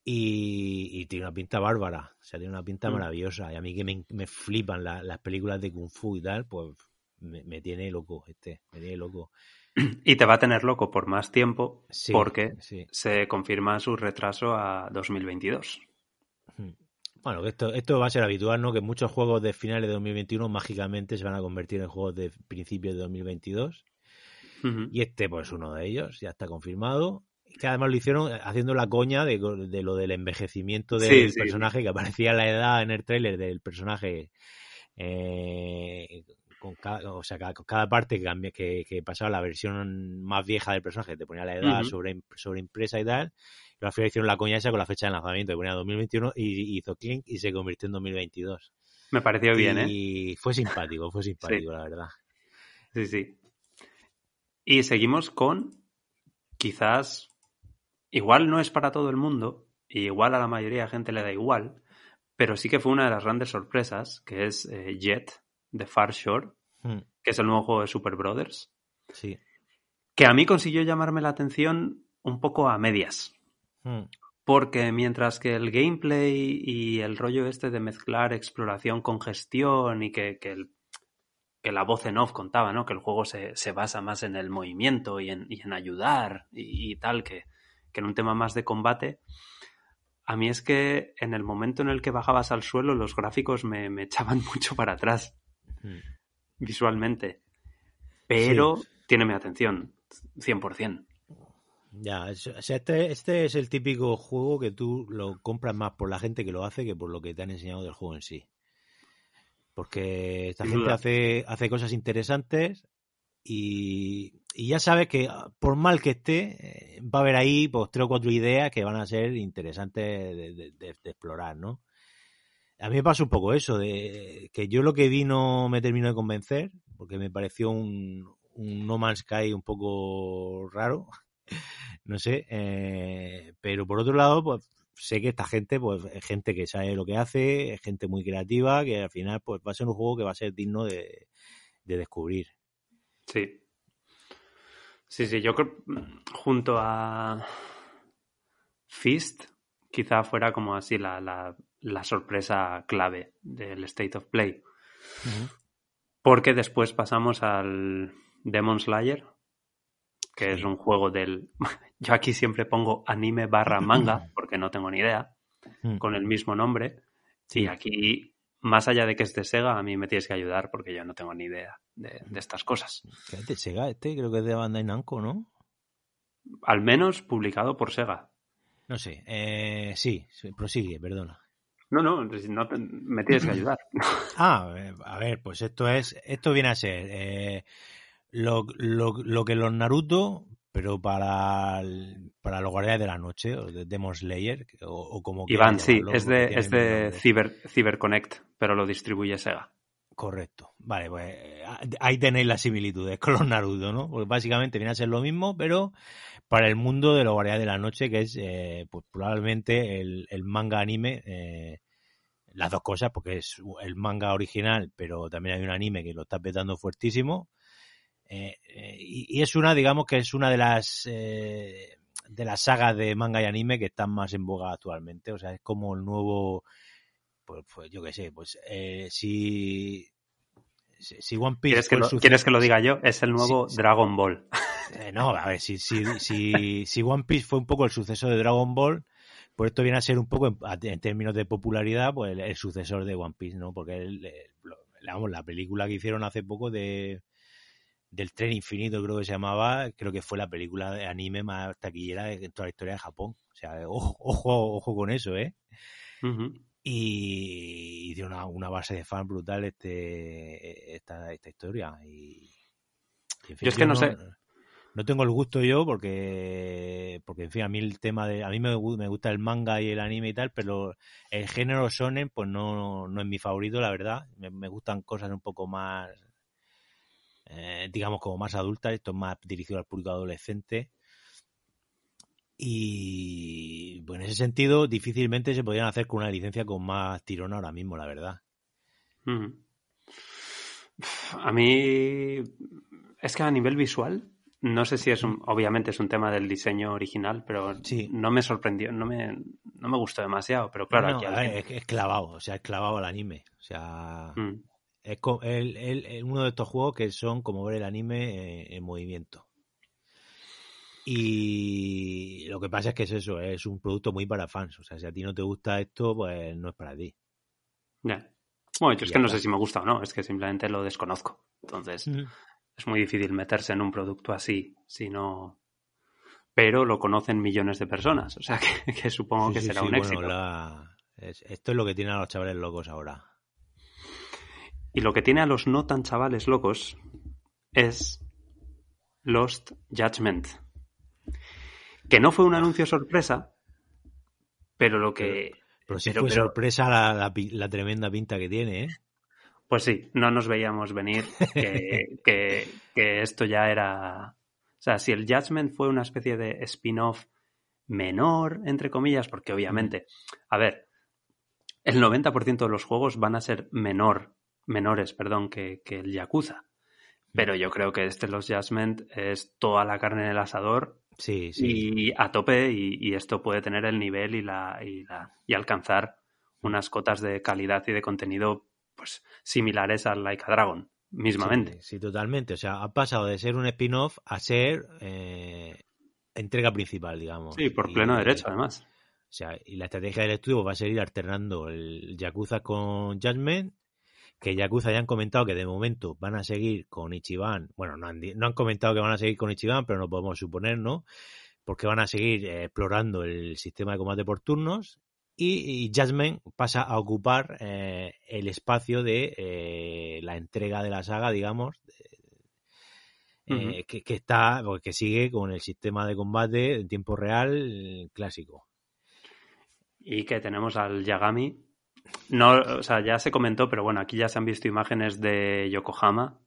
Y, y tiene una pinta bárbara, o sea, tiene una pinta Mm. maravillosa. Y a mí que me, me flipan la- las películas de Kung Fu y tal, pues me, me tiene loco este, me tiene loco. Y te va a tener loco por más tiempo Sí, porque sí. se confirma su retraso a 2022. Hmm. Bueno, esto, esto va a ser habitual, ¿no? Que muchos juegos de finales de 2021 mágicamente se van a convertir en juegos de principios de 2022. Ujú. Y este, pues, uno de ellos, ya está confirmado. Que además lo hicieron haciendo la coña de, de lo del envejecimiento del Sí, sí. personaje, que aparecía la edad en el tráiler del personaje. eh, con cada, o sea, cada, cada parte que, cambia- que, que pasaba la versión más vieja del personaje, te ponía la edad sobre, sobre impresa y tal. Y al final hicieron la coña esa con la fecha de lanzamiento, que ponía 2021 y y hizo clink y se convirtió en 2022. Me pareció bien, ¿eh? Y fue simpático, fue simpático, la verdad. Sí, sí. Y seguimos con quizás, igual no es para todo el mundo, y igual a la mayoría de gente le da igual, pero sí que fue una de las grandes sorpresas, que es eh, Jet de Far Shore, Hmm, que es el nuevo juego de Super Brothers, Sí. que a mí consiguió llamarme la atención un poco a medias. Hmm, Porque mientras que el gameplay y el rollo este de mezclar exploración con gestión y que, que, el- que la voz en off contaba, ¿no? Que el juego se, se basa más en el movimiento y en, y en ayudar y, y tal, que, que en un tema más de combate. A mí es que en el momento en el que bajabas al suelo los gráficos me, me echaban mucho para atrás visualmente. Pero Sí. tiene mi atención, 100%. Ya, este, este es el típico juego que tú lo compras más por la gente que lo hace que por lo que te han enseñado del juego en sí. Porque esta gente hace, hace cosas interesantes y, ya sabes que ah, por mal que esté, eh, va a haber ahí pues, tres o cuatro ideas que van a ser interesantes de, de explorar, ¿no? A mí me pasa un poco eso, de que yo lo que vi no me terminó de convencer, porque me pareció un, un No Man's Sky un poco raro, no sé, eh, pero por otro lado, pues sé que esta gente, pues es gente que sabe lo que hace, es gente muy creativa, que al final pues va a ser un juego que va a ser digno de, de descubrir. Sí. Sí, sí, yo creo junto a Fist, quizá fuera como así la, la, la sorpresa clave del State of Play. Porque después pasamos al Demon Slayer, que es un juego del... Yo aquí siempre pongo anime barra manga, porque no tengo ni idea, mm. con el mismo nombre. Y aquí, más allá de que es de Sega, a mí me tienes que ayudar porque yo no tengo ni idea de, estas cosas. ¿Qué es de Sega? Este creo que es de Bandai Namco, ¿no? Al menos publicado por Sega. No sé, eh, sí, prosigue, perdona. No, no, no me tienes que ayudar. ah, eh, a ver, pues esto es, esto viene a ser eh, lo, lo, lo, que los Naruto, pero para, para los Guardianes de la Noche, o de Demon Slayer, o, como Iván, sí, es de, es de Cyber, CyberConnect, pero lo distribuye Sega. Correcto. Vale, pues ahí tenéis las similitudes con los Naruto, ¿no? Porque básicamente viene a ser lo mismo, pero para el mundo de los Guardianes de la Noche, que es eh, pues probablemente el, el manga anime, eh, las dos cosas, porque es el manga original, pero también hay un anime que lo está petando fuertísimo. Eh, y, y, es una, digamos que es una de las de las sagas de manga y anime que están más en boga actualmente. O sea, es como el nuevo pues, pues, yo qué sé, pues eh, si, si One Piece... ¿Quieres que, lo, ¿Quieres que lo diga yo? Es el nuevo Dragon Ball. Eh, no, a ver, si, si, si, si One Piece fue un poco el sucesor de Dragon Ball, pues esto viene a ser un poco, en, términos de popularidad, pues el, sucesor de One Piece, ¿no? Porque el, vamos, la película que hicieron hace poco de del tren infinito creo que se llamaba, creo que fue la película de anime más taquillera en toda la historia de Japón. O sea, ojo, ojo, ojo con eso, ¿eh? y, dio una, base de fan brutal este esta, esta historia y, yo es que no, sé no tengo el gusto yo porque porque en fin a mí el tema de a mí me, me gusta el manga y el anime y tal pero el género shonen pues no, no es mi favorito la verdad me, gustan cosas un poco más eh, digamos como más adultas esto es más dirigido al público adolescente y pues en ese sentido, difícilmente se podrían hacer con una licencia con más tirón ahora mismo, la verdad. A mí es que a nivel visual, no sé si es un, obviamente es un tema del diseño original, pero no me sorprendió, no me, no me gustó demasiado, pero claro, aquí es, clavado, o sea, es clavado al anime, o sea, mm. Es uno de estos juegos que son como ver el anime en movimiento. Y lo que pasa es que es eso, es un producto muy para fans. O sea, si a ti no te gusta esto, pues no es para ti. Ya. Bueno, yo es que no sé si me gusta o no, es que simplemente lo desconozco. Entonces, es muy difícil meterse en un producto así, si no. Pero lo conocen millones de personas, o sea que, supongo que será un éxito. Esto es lo que tiene a los chavales locos ahora. Y lo que tiene a los no tan chavales locos es Lost Judgment. Que no fue un anuncio sorpresa, pero lo que... Pero, sí fue sorpresa la, la, tremenda pinta que tiene, ¿eh? Pues sí, no nos veíamos venir que, que, esto ya era... O sea, si el Judgment fue una especie de spin-off menor, entre comillas, porque obviamente, a ver, el 90% de los juegos van a ser menor, menores, perdón, que, que el Yakuza. Pero yo creo que este Los Judgment es toda la carne en el asador Sí, sí. Y a tope, y, esto puede tener el nivel y, la, y, la, y alcanzar unas cotas de calidad y de contenido pues similares al Like a Dragon, mismamente. Sí, totalmente. O sea, ha pasado de ser un spin-off a ser eh, entrega principal, digamos. Sí, por pleno derecho, además. O sea, y la estrategia del estudio va a seguir alternando el Yakuza con Judgment que Yakuza ya han comentado que de momento van a seguir con Ichiban. Bueno, no han, no han comentado que van a seguir con Ichiban, pero no podemos suponer, ¿no? porque van a seguir eh, explorando el sistema de combate por turnos y, Jasmine pasa a ocupar eh, el espacio de eh, la entrega de la saga, digamos, que, está, pues, que sigue con el sistema de combate en tiempo real clásico. Y que tenemos al Yagami. No, o sea, ya se comentó, pero bueno, aquí ya se han visto imágenes de Yokohama.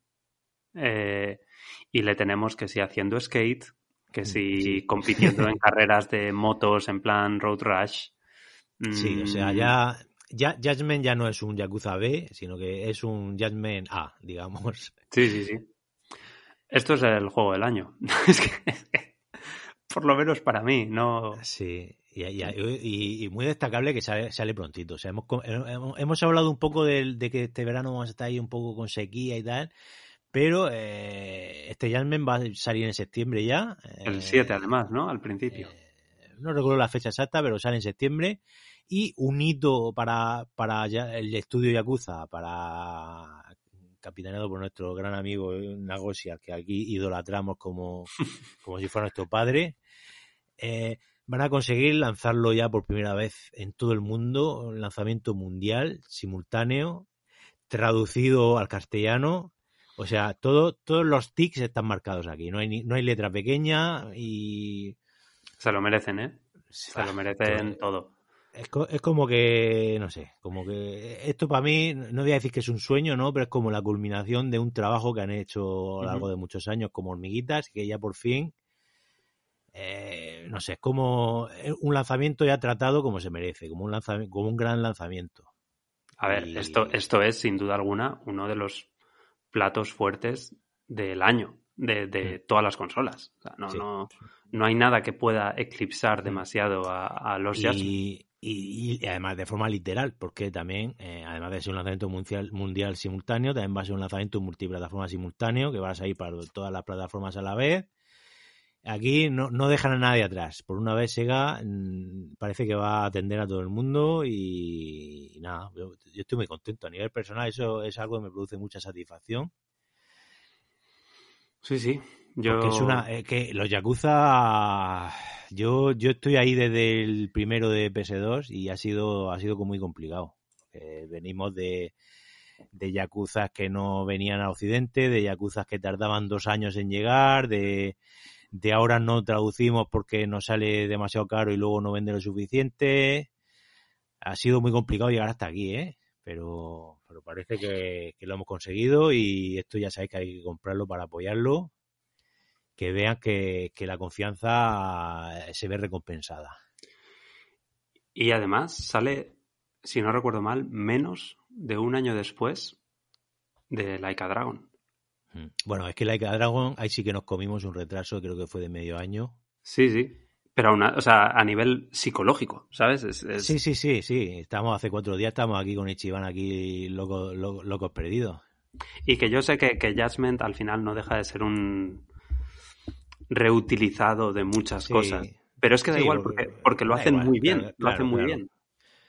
y le tenemos que si haciendo skate, que si compitiendo en carreras de motos en plan road rush. Sí, o sea, mm, ya, ya Judgment ya no es un Yakuza B, sino que es un Judgment A, digamos. Sí, sí, sí. Esto es el juego del año. es que, por lo menos para mí, no. Sí, y, muy destacable que sale, sale prontito. O sea, hemos, hemos, hablado un poco de, de, que este verano vamos a estar ahí un poco con sequía y tal. Pero eh, este Jasmine va a salir en septiembre ya. El 7 además, ¿no? Al principio. Eh, no recuerdo la fecha exacta, pero sale en septiembre. Y un hito para, para el estudio Yakuza, para capitaneado por nuestro gran amigo Nagosia, que aquí idolatramos como, como si fuera nuestro padre. Eh, van a conseguir lanzarlo ya por primera vez en todo el mundo, un lanzamiento mundial, simultáneo, traducido al castellano o sea, todo, todos los tics están marcados aquí. No hay, no hay letra pequeña y. Se lo merecen, ¿eh? Se lo merecen todo. Es, es, como que, no sé, como que esto para mí, no voy a decir que es un sueño, ¿no? Pero es como la culminación de un trabajo que han hecho a lo largo de muchos años como hormiguitas y que ya por fin, eh, no sé, es como un lanzamiento ya tratado como se merece, como un, lanzamiento, como un gran lanzamiento. A ver, esto, esto es sin duda alguna uno de los platos fuertes del año, de, mm. todas las consolas. no, no, no hay nada que pueda eclipsar mm. demasiado a, los y, y, además de forma literal, porque también, eh, además de ser un lanzamiento mundial, mundial simultáneo, también va a ser un lanzamiento multiplataforma simultáneo, que va a salir para todas las plataformas a la vez. Aquí no, no dejan a nadie atrás. Por una vez Sega mm, parece que va a atender a todo el mundo y, nada, yo, estoy muy contento. A nivel personal eso es algo que me produce mucha satisfacción. Sí, sí. Yo... Porque es una, eh, que los Yakuza, yo, yo estoy ahí desde el primero de PS2 y ha sido, ha sido muy complicado. Eh, venimos de, de Yakuza que no venían a Occidente, de Yakuza que tardaban dos años en llegar, de de ahora no traducimos porque nos sale demasiado caro y luego no vende lo suficiente. Ha sido muy complicado llegar hasta aquí, ¿eh? Pero, parece que, lo hemos conseguido y esto ya sabéis que hay que comprarlo para apoyarlo. Que vean que, que la confianza se ve recompensada. Y además sale, si no recuerdo mal, menos de un año después de Laika Dragon. Mm. Bueno, es que Like a Dragon, ahí sí que nos comimos un retraso, creo que fue de medio año. Sí, sí. Pero una, o sea, a nivel psicológico, ¿sabes? Sí, sí, sí, sí. Estamos hace cuatro días, estamos aquí con Ichiban, aquí locos, locos, perdidos. Y que yo sé que, que Judgment al final no deja de ser un reutilizado de muchas cosas. Pero es que da igual, porque, porque lo hacen muy bien, lo hacen muy bien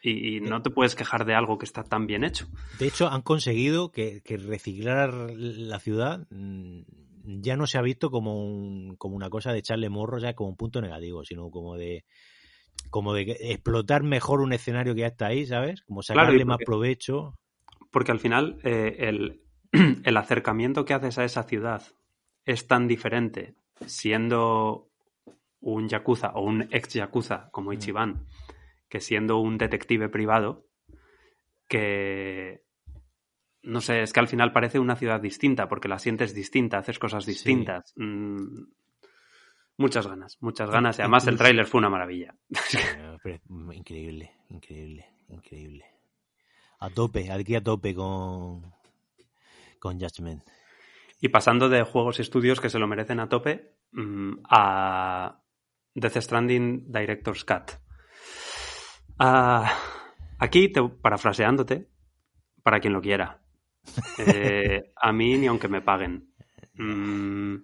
y, no te puedes quejar de algo que está tan bien hecho. De hecho, han conseguido que, reciclar la ciudad mm, ya no se ha visto como, como una cosa de echarle morro, ya como un punto negativo, sino como de como de explotar mejor un escenario que ya está ahí, ¿sabes? Como sacarle más provecho. Porque al final eh, el, el acercamiento que haces a esa ciudad es tan diferente siendo un yakuza o un ex yakuza como mm. Ichiban que siendo un detective privado, que no sé, es que al final parece una ciudad distinta, porque la sientes distinta, haces cosas distintas. Mm, muchas ganas, muchas ganas. Y además el tráiler fue una maravilla. increíble, increíble, increíble. A tope, aquí a tope con, con Judgment. Y pasando de juegos y estudios que se lo merecen a tope mm, a Death Stranding Director's Cut. Ah, aquí, te, parafraseándote, para quien lo quiera. Eh, a mí ni aunque me paguen. Mm,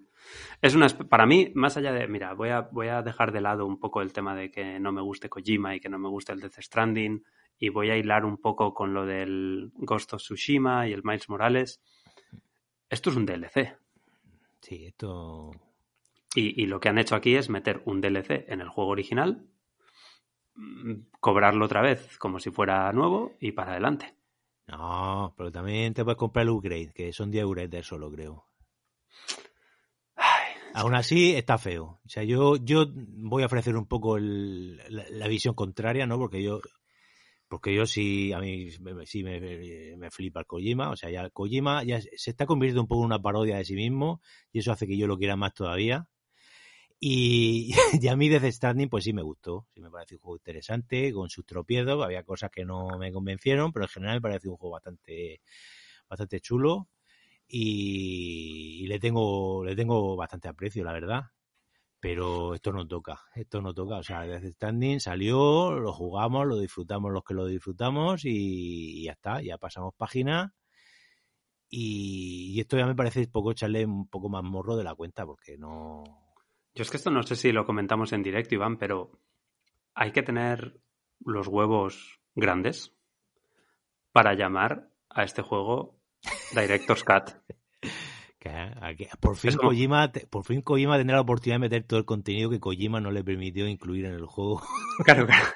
es una para mí, más allá de, mira, voy a, voy a dejar de lado un poco el tema de que no me guste Kojima y que no me guste el Death Stranding y voy a hilar un poco con lo del Ghost of Tsushima y el Miles Morales. Esto es un DLC. Sí, esto Y, y, lo que han hecho aquí es meter un DLC en el juego original, cobrarlo otra vez como si fuera nuevo y para adelante. No, pero también te puedes comprar el upgrade, que son 10 euros de solo, creo. Aún así, está feo. O sea, yo, yo voy a ofrecer un poco el, la, la, visión contraria, ¿no? Porque yo, porque yo sí, a mí sí me, me, flipa el Kojima. O sea, ya Kojima ya se está convirtiendo un poco en una parodia de sí mismo y eso hace que yo lo quiera más todavía. Y, y, a mí Death Stranding pues sí me gustó, sí me pareció un juego interesante, con sus tropiezos, había cosas que no me convencieron, pero en general me pareció un juego bastante, bastante chulo y, y le tengo, le tengo bastante aprecio, la verdad. Pero esto no toca, esto no toca. O sea, Death Stranding salió, lo jugamos, lo disfrutamos los que lo disfrutamos y, ya está, ya pasamos página. Y, y, esto ya me parece poco echarle un poco más morro de la cuenta porque no, yo es que esto no sé si lo comentamos en directo, Iván, pero hay que tener los huevos grandes para llamar a este juego Director's Cut. Por fin. Kojima, por fin Kojima tendrá la oportunidad de meter todo el contenido que Kojima no le permitió incluir en el juego. Claro, claro.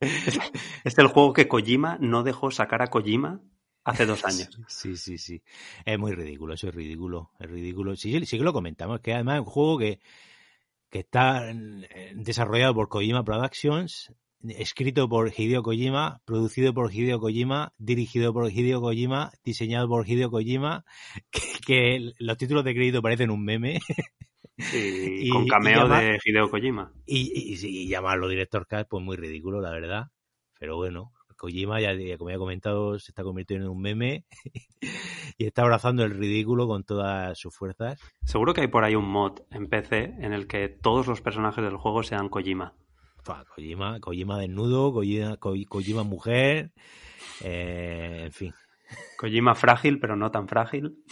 Es, es el juego que Kojima no dejó sacar a Kojima hace dos años. Sí, sí, sí. Es muy ridículo, eso es ridículo. Es ridículo. Sí, sí que lo comentamos, que además es un juego que, que está desarrollado por Kojima Productions, escrito por Hideo Kojima, producido por Hideo Kojima, dirigido por Hideo Kojima, diseñado por Hideo Kojima, que, que los títulos de crédito parecen un meme. Sí, y, con cameo y de Hideo Kojima. Y, y, y, llamarlo Director Cut, pues muy ridículo, la verdad. Pero bueno, Kojima, ya, ya, como ya he comentado, se está convirtiendo en un meme y está abrazando el ridículo con todas sus fuerzas. Seguro que hay por ahí un mod en PC en el que todos los personajes del juego sean Kojima. Fua, Kojima, Kojima desnudo, Kojima, Ko, Kojima mujer, eh, en fin. Kojima frágil, pero no tan frágil.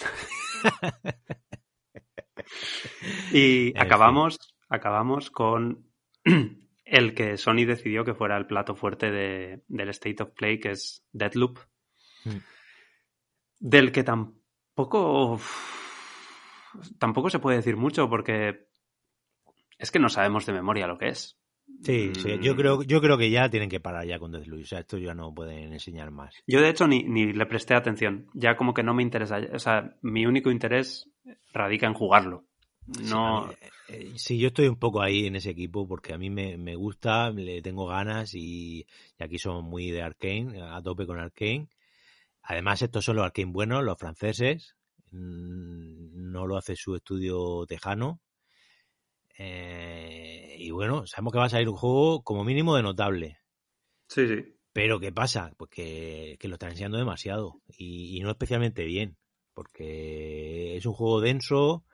y acabamos, acabamos con el que Sony decidió que fuera el plato fuerte de, del State of Play, que es Deadloop, mm. del que tampoco tampoco se puede decir mucho porque es que no sabemos de memoria lo que es. Sí, sí, yo creo, yo creo que ya tienen que parar ya con Deathloop, o sea, esto ya no pueden enseñar más. Yo de hecho ni, ni le presté atención, ya como que no me interesa, o sea, mi único interés radica en jugarlo. No. Sí, sí, yo estoy un poco ahí en ese equipo porque a mí me, me gusta, le tengo ganas y, y, aquí somos muy de Arkane, a tope con Arkane. Además, estos son los Arkane buenos, los franceses. No lo hace su estudio tejano. Eh, y bueno, sabemos que va a salir un juego como mínimo de notable. Sí, sí. Pero ¿qué pasa? Pues que, que lo están enseñando demasiado y, y no especialmente bien. Porque es un juego denso,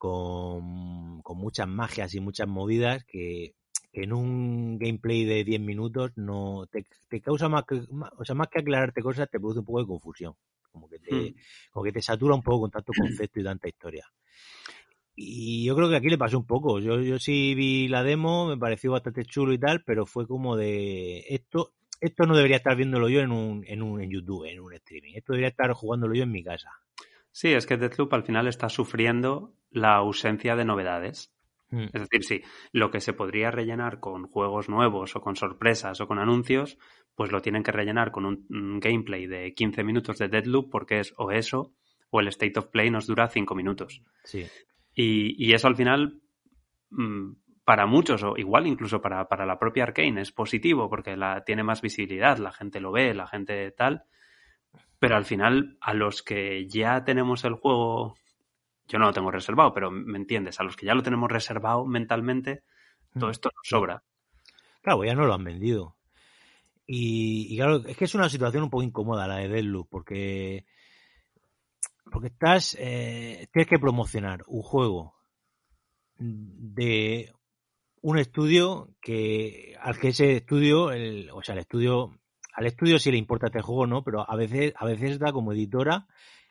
con, con muchas magias y muchas movidas que, que en un gameplay de 10 minutos no te, te causa más que, más, o sea, más que aclararte cosas, te produce un poco de confusión. Como que te, hmm. como que te satura un poco con tanto concepto y tanta historia. Y yo creo que aquí le pasó un poco. Yo, yo sí vi la demo, me pareció bastante chulo y tal, pero fue como de esto, esto no debería estar viéndolo yo en un, en un en YouTube, en un streaming. Esto debería estar jugándolo yo en mi casa. Sí, es que Deathloop al final está sufriendo la ausencia de novedades. Mm. Es decir, sí, lo que se podría rellenar con juegos nuevos o con sorpresas o con anuncios, pues lo tienen que rellenar con un, un gameplay de 15 minutos de Deadloop porque es o eso o el State of Play nos dura 5 minutos. Sí. Y, y, eso al final, mmm, para muchos, o igual incluso para, para la propia Arkane, es positivo porque la, tiene más visibilidad, la gente lo ve, la gente tal, pero al final a los que ya tenemos el juego yo no lo tengo reservado, pero me entiendes, a los que ya lo tenemos reservado mentalmente, todo mm. esto nos sobra. Claro, ya no lo han vendido. Y, y, claro, es que es una situación un poco incómoda la de Deadloop, porque, porque estás, eh, tienes que promocionar un juego de un estudio que, al que ese estudio, el, o sea, el estudio, al estudio sí le importa este juego, ¿no? Pero a veces, a veces da como editora,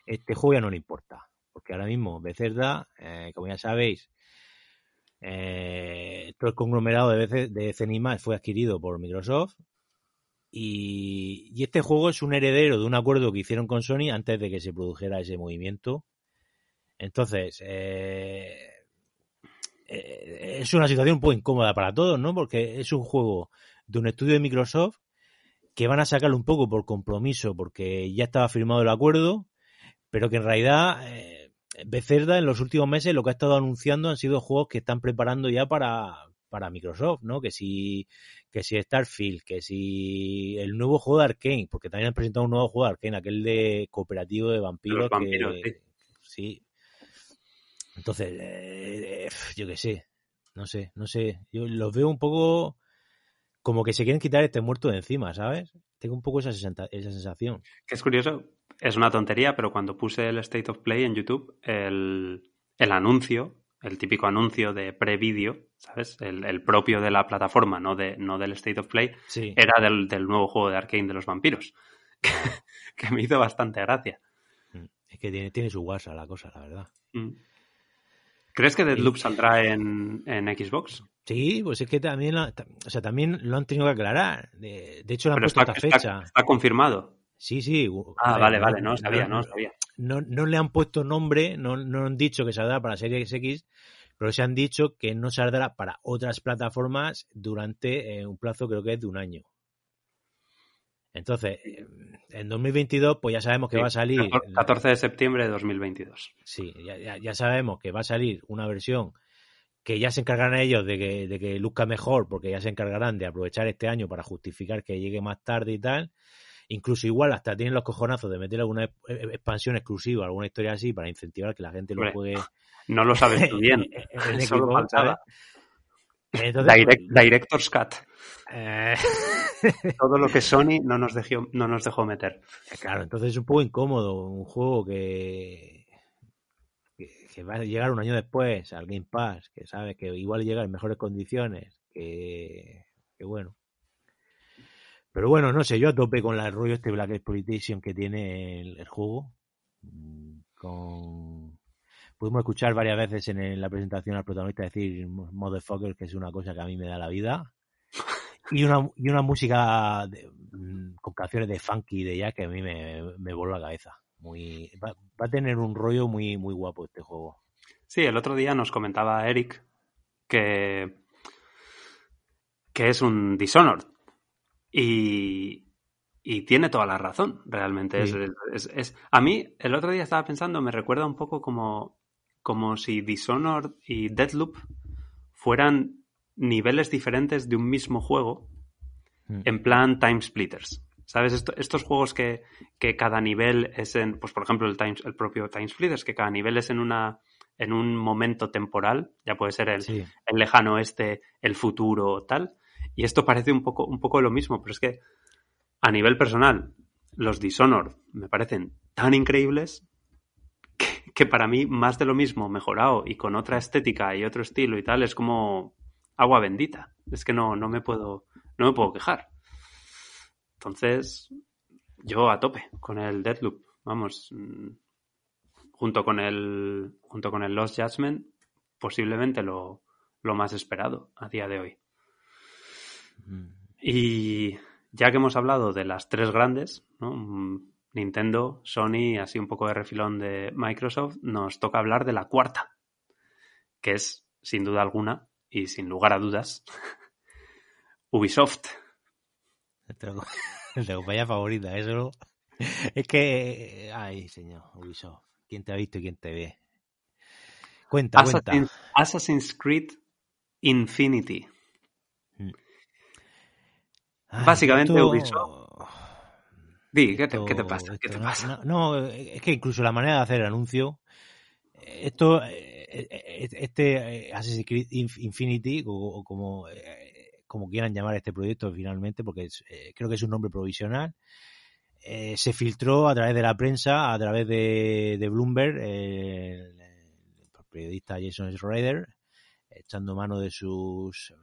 este juego ya no le importa porque ahora mismo Bethesda, eh, como ya sabéis, eh, todo el conglomerado de, veces, de Cenima fue adquirido por Microsoft y, este juego es un heredero de un acuerdo que hicieron con Sony antes de que se produjera ese movimiento. Entonces, eh, es una situación un poco incómoda para todos, ¿no? Porque es un juego de un estudio de Microsoft que van a sacarlo un poco por compromiso, porque ya estaba firmado el acuerdo, pero que en realidad eh, Bethesda en los últimos meses lo que ha estado anunciando han sido juegos que están preparando ya para, para Microsoft, ¿no? Que si, que si Starfield, que si el nuevo juego de Arkane, porque también han presentado un nuevo juego de Arkane, aquel de cooperativo de vampiros. que, sí. Entonces, eh, yo qué sé, no sé, no sé. Yo los veo un poco como que se quieren quitar este muerto de encima, ¿sabes? Tengo un poco esa, esa sensación. Que es curioso, es una tontería, pero cuando puse el State of Play en YouTube, el, el anuncio, el típico anuncio de pre-vídeo, ¿sabes? El, propio de la plataforma, no, de, no del State of Play, era del, del, nuevo juego de Arkane de los vampiros, que, me hizo bastante gracia. Mm, es que tiene, tiene su guasa la cosa, la verdad. Mm. ¿Crees que Deadloop saldrá en, en, Xbox? Sí, pues es que también, o sea, también lo han tenido que aclarar. De, hecho, lo han puesto esta fecha. Está, confirmado. Sí, sí. Ah, vale, vale, no sabía, no, sabía. No, no, le han puesto nombre, no, no han dicho que saldrá para Series X, pero se han dicho que no saldrá para otras plataformas durante eh, un plazo creo que es de un año. Entonces, en 2022, pues ya sabemos que va a salir. 14 de septiembre de 2022. Sí, ya, ya, sabemos que va a salir una versión que ya se encargarán ellos de que, de que luzca mejor, porque ya se encargarán de aprovechar este año para justificar que llegue más tarde y tal. Incluso igual hasta tienen los cojonazos de meter alguna expansión exclusiva, alguna historia así, para incentivar que la gente lo juegue. No lo sabes tú bien. Solo faltaba. Director's Cut. Eh, Todo lo que Sony no nos, dejó, no nos dejó meter. Claro, entonces es un poco incómodo. Un juego que, que, va a llegar un año después al Game Pass, que sabe que igual llega en mejores condiciones, que, bueno. Pero bueno, no sé, yo a tope con el rollo este Black Exploitation que tiene el, juego. Mm, con pudimos escuchar varias veces en, la presentación al protagonista decir motherfucker, que es una cosa que a mí me da la vida. Y una, y una música mm, con canciones de funky de ya que a mí me, me voló la cabeza. Muy, va, a tener un rollo muy, muy guapo este juego. Sí, el otro día nos comentaba Eric que, que es un Dishonored. Y, y tiene toda la razón, realmente. Es, es, a mí, el otro día estaba pensando, me recuerda un poco como, como si Dishonored y Deadloop fueran niveles diferentes de un mismo juego mm. en plan time splitters. ¿Sabes? estos juegos que, cada nivel es en, pues por ejemplo el, time, el propio Time Splitters, que cada nivel es en una en un momento temporal, ya puede ser el, el lejano oeste, el futuro, tal. Y esto parece un poco, un poco lo mismo, pero es que a nivel personal, los Dishonored me parecen tan increíbles que, que, para mí más de lo mismo mejorado y con otra estética y otro estilo y tal es como agua bendita. Es que no, no me puedo, no me puedo quejar. Entonces, yo a tope con el Deadloop. Vamos, mm, junto con el, junto con el Lost Judgment, posiblemente lo, lo más esperado a día de hoy. Mm. Y ya que hemos hablado de las tres grandes, mm, Nintendo, Sony, así un poco de refilón de Microsoft, nos toca hablar de la cuarta, que es, sin duda alguna, y sin lugar a dudas, Ubisoft. Tengo, compañía favorita, eso. Es que. Ay, señor, Ubisoft. ¿Quién te ha visto y quién te ve? Cuenta, Assassin's, cuenta. Assassin's Creed Infinity. Mm. Básicamente Ubisoft. Di, ¿qué te, ¿qué te pasa? ¿Qué te pasa? No, es que incluso la manera de hacer el anuncio. Esto eh, eh, este eh, Assassin's Creed Infinity, o, como, como quieran llamar este proyecto finalmente, porque creo que es un nombre provisional, se filtró a través de la prensa, a través de, Bloomberg, el, periodista Jason Schrader, echando mano de sus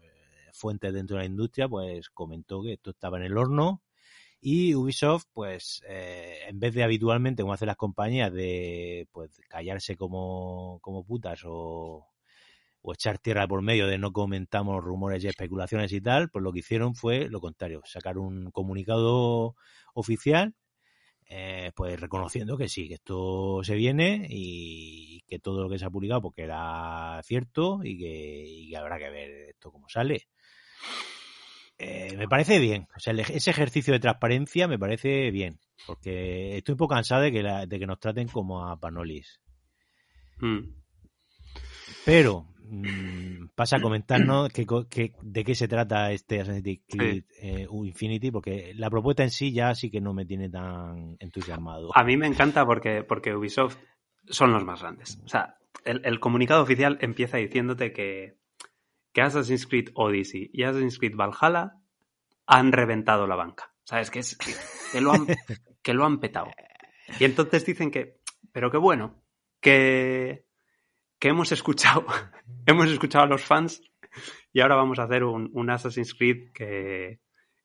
fuentes dentro de la industria, pues comentó que esto estaba en el horno y Ubisoft, pues, eh, en vez de habitualmente, como hacen las compañías, de pues callarse como, como putas o, o echar tierra por medio de no comentamos rumores y especulaciones y tal, pues lo que hicieron fue lo contrario, sacar un comunicado oficial eh, pues reconociendo que sí, que esto se viene y que todo lo que se ha publicado porque era cierto y que, habrá que ver esto cómo sale. Eh, me parece bien, o sea, ese ejercicio de transparencia me parece bien, porque estoy un poco cansado de que, de que nos traten como a Panolis. Mm. Pero Mm, pasa a comentarnos que, de qué se trata este Assassin's Creed eh, Infinity, porque la propuesta en sí ya sí que no me tiene tan entusiasmado. A mí me encanta porque, porque Ubisoft son los más grandes. O sea, el, comunicado oficial empieza diciéndote que, que Assassin's Creed Odyssey y Assassin's Creed Valhalla han reventado la banca. ¿Sabes? Que, es, que, lo han, que lo han petado. Y entonces dicen que, pero qué bueno, que, que hemos escuchado, hemos escuchado a los fans y ahora vamos a hacer un, Assassin's Creed que,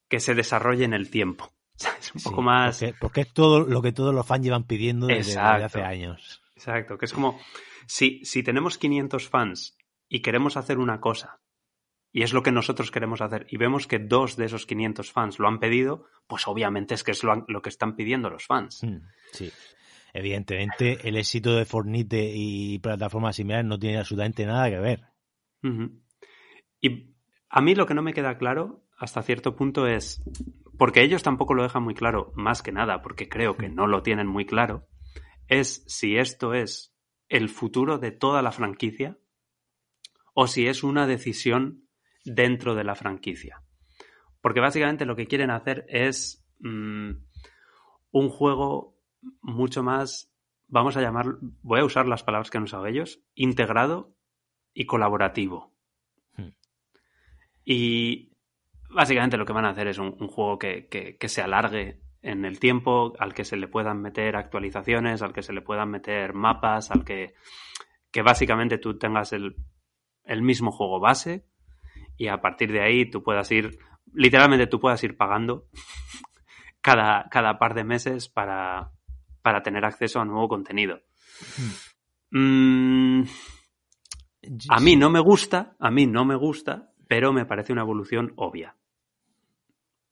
que, se desarrolle en el tiempo. Es un poco más... Porque, es todo lo que todos los fans llevan pidiendo desde, hace años. Exacto, que es como, si, si tenemos 500 fans y queremos hacer una cosa, y es lo que nosotros queremos hacer, y vemos que dos de esos 500 fans lo han pedido, pues obviamente es que es lo, lo que están pidiendo los fans. Hmm, sí evidentemente el éxito de Fornite y plataformas similares no tiene absolutamente nada que ver. Y a mí lo que no me queda claro hasta cierto punto es, porque ellos tampoco lo dejan muy claro, más que nada, porque creo que no lo tienen muy claro, es si esto es el futuro de toda la franquicia o si es una decisión dentro de la franquicia. Porque básicamente lo que quieren hacer es mm, un juego mucho más, vamos a llamar, voy a usar las palabras que han usado ellos, integrado y colaborativo. Hmm. Y básicamente lo que van a hacer es un, juego que, se alargue en el tiempo, al que se le puedan meter actualizaciones, al que se le puedan meter mapas, al que, que básicamente tú tengas el, el mismo juego base y a partir de ahí tú puedas ir, literalmente tú puedas ir pagando cada, cada par de meses para, para tener acceso a nuevo contenido. Mm, a mí no me gusta, a mí no me gusta, pero me parece una evolución obvia.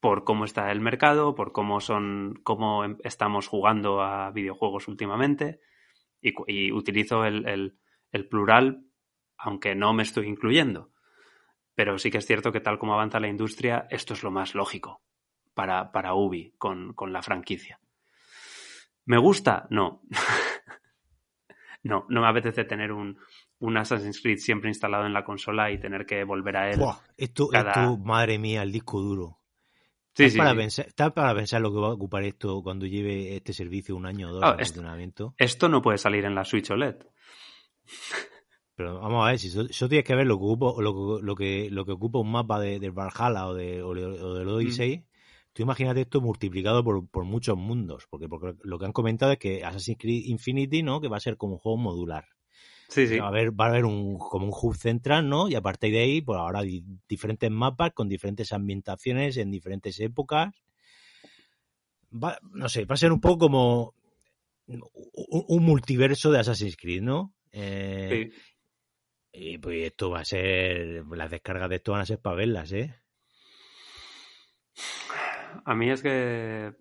Por cómo está el mercado, por cómo son, cómo em, estamos jugando a videojuegos últimamente. Y, utilizo el, plural, aunque no me estoy incluyendo. Pero sí que es cierto que tal como avanza la industria, esto es lo más lógico para, para Ubi con la franquicia. ¿Me gusta? No. no, no me apetece tener un, un, Assassin's Creed siempre instalado en la consola y tener que volver a él. esto, esto, madre mía, el disco duro. Sí, ¿Está, para Pensar, ¿Está para pensar lo que va a ocupar esto cuando lleve este servicio un año o dos de funcionamiento? Esto no puede salir en la Switch OLED. Pero vamos a ver, si eso, tienes que ver lo que ocupa, lo, que, lo que ocupa un mapa de, de Valhalla o, de, o, del Odyssey, Tú imagínate esto multiplicado por, muchos mundos, porque, porque, lo que han comentado es que Assassin's Creed Infinity, ¿no? Que va a ser como un juego modular. Sí, sí. Va a haber, va a haber un, como un hub central, ¿no? Y a partir de ahí, pues ahora diferentes mapas con diferentes ambientaciones en diferentes épocas. no sé, va a ser un poco como un, multiverso de Assassin's Creed, ¿no? Eh, sí. Y pues esto va a ser, las descargas de esto van a ser para verlas, ¿eh? A mí es que.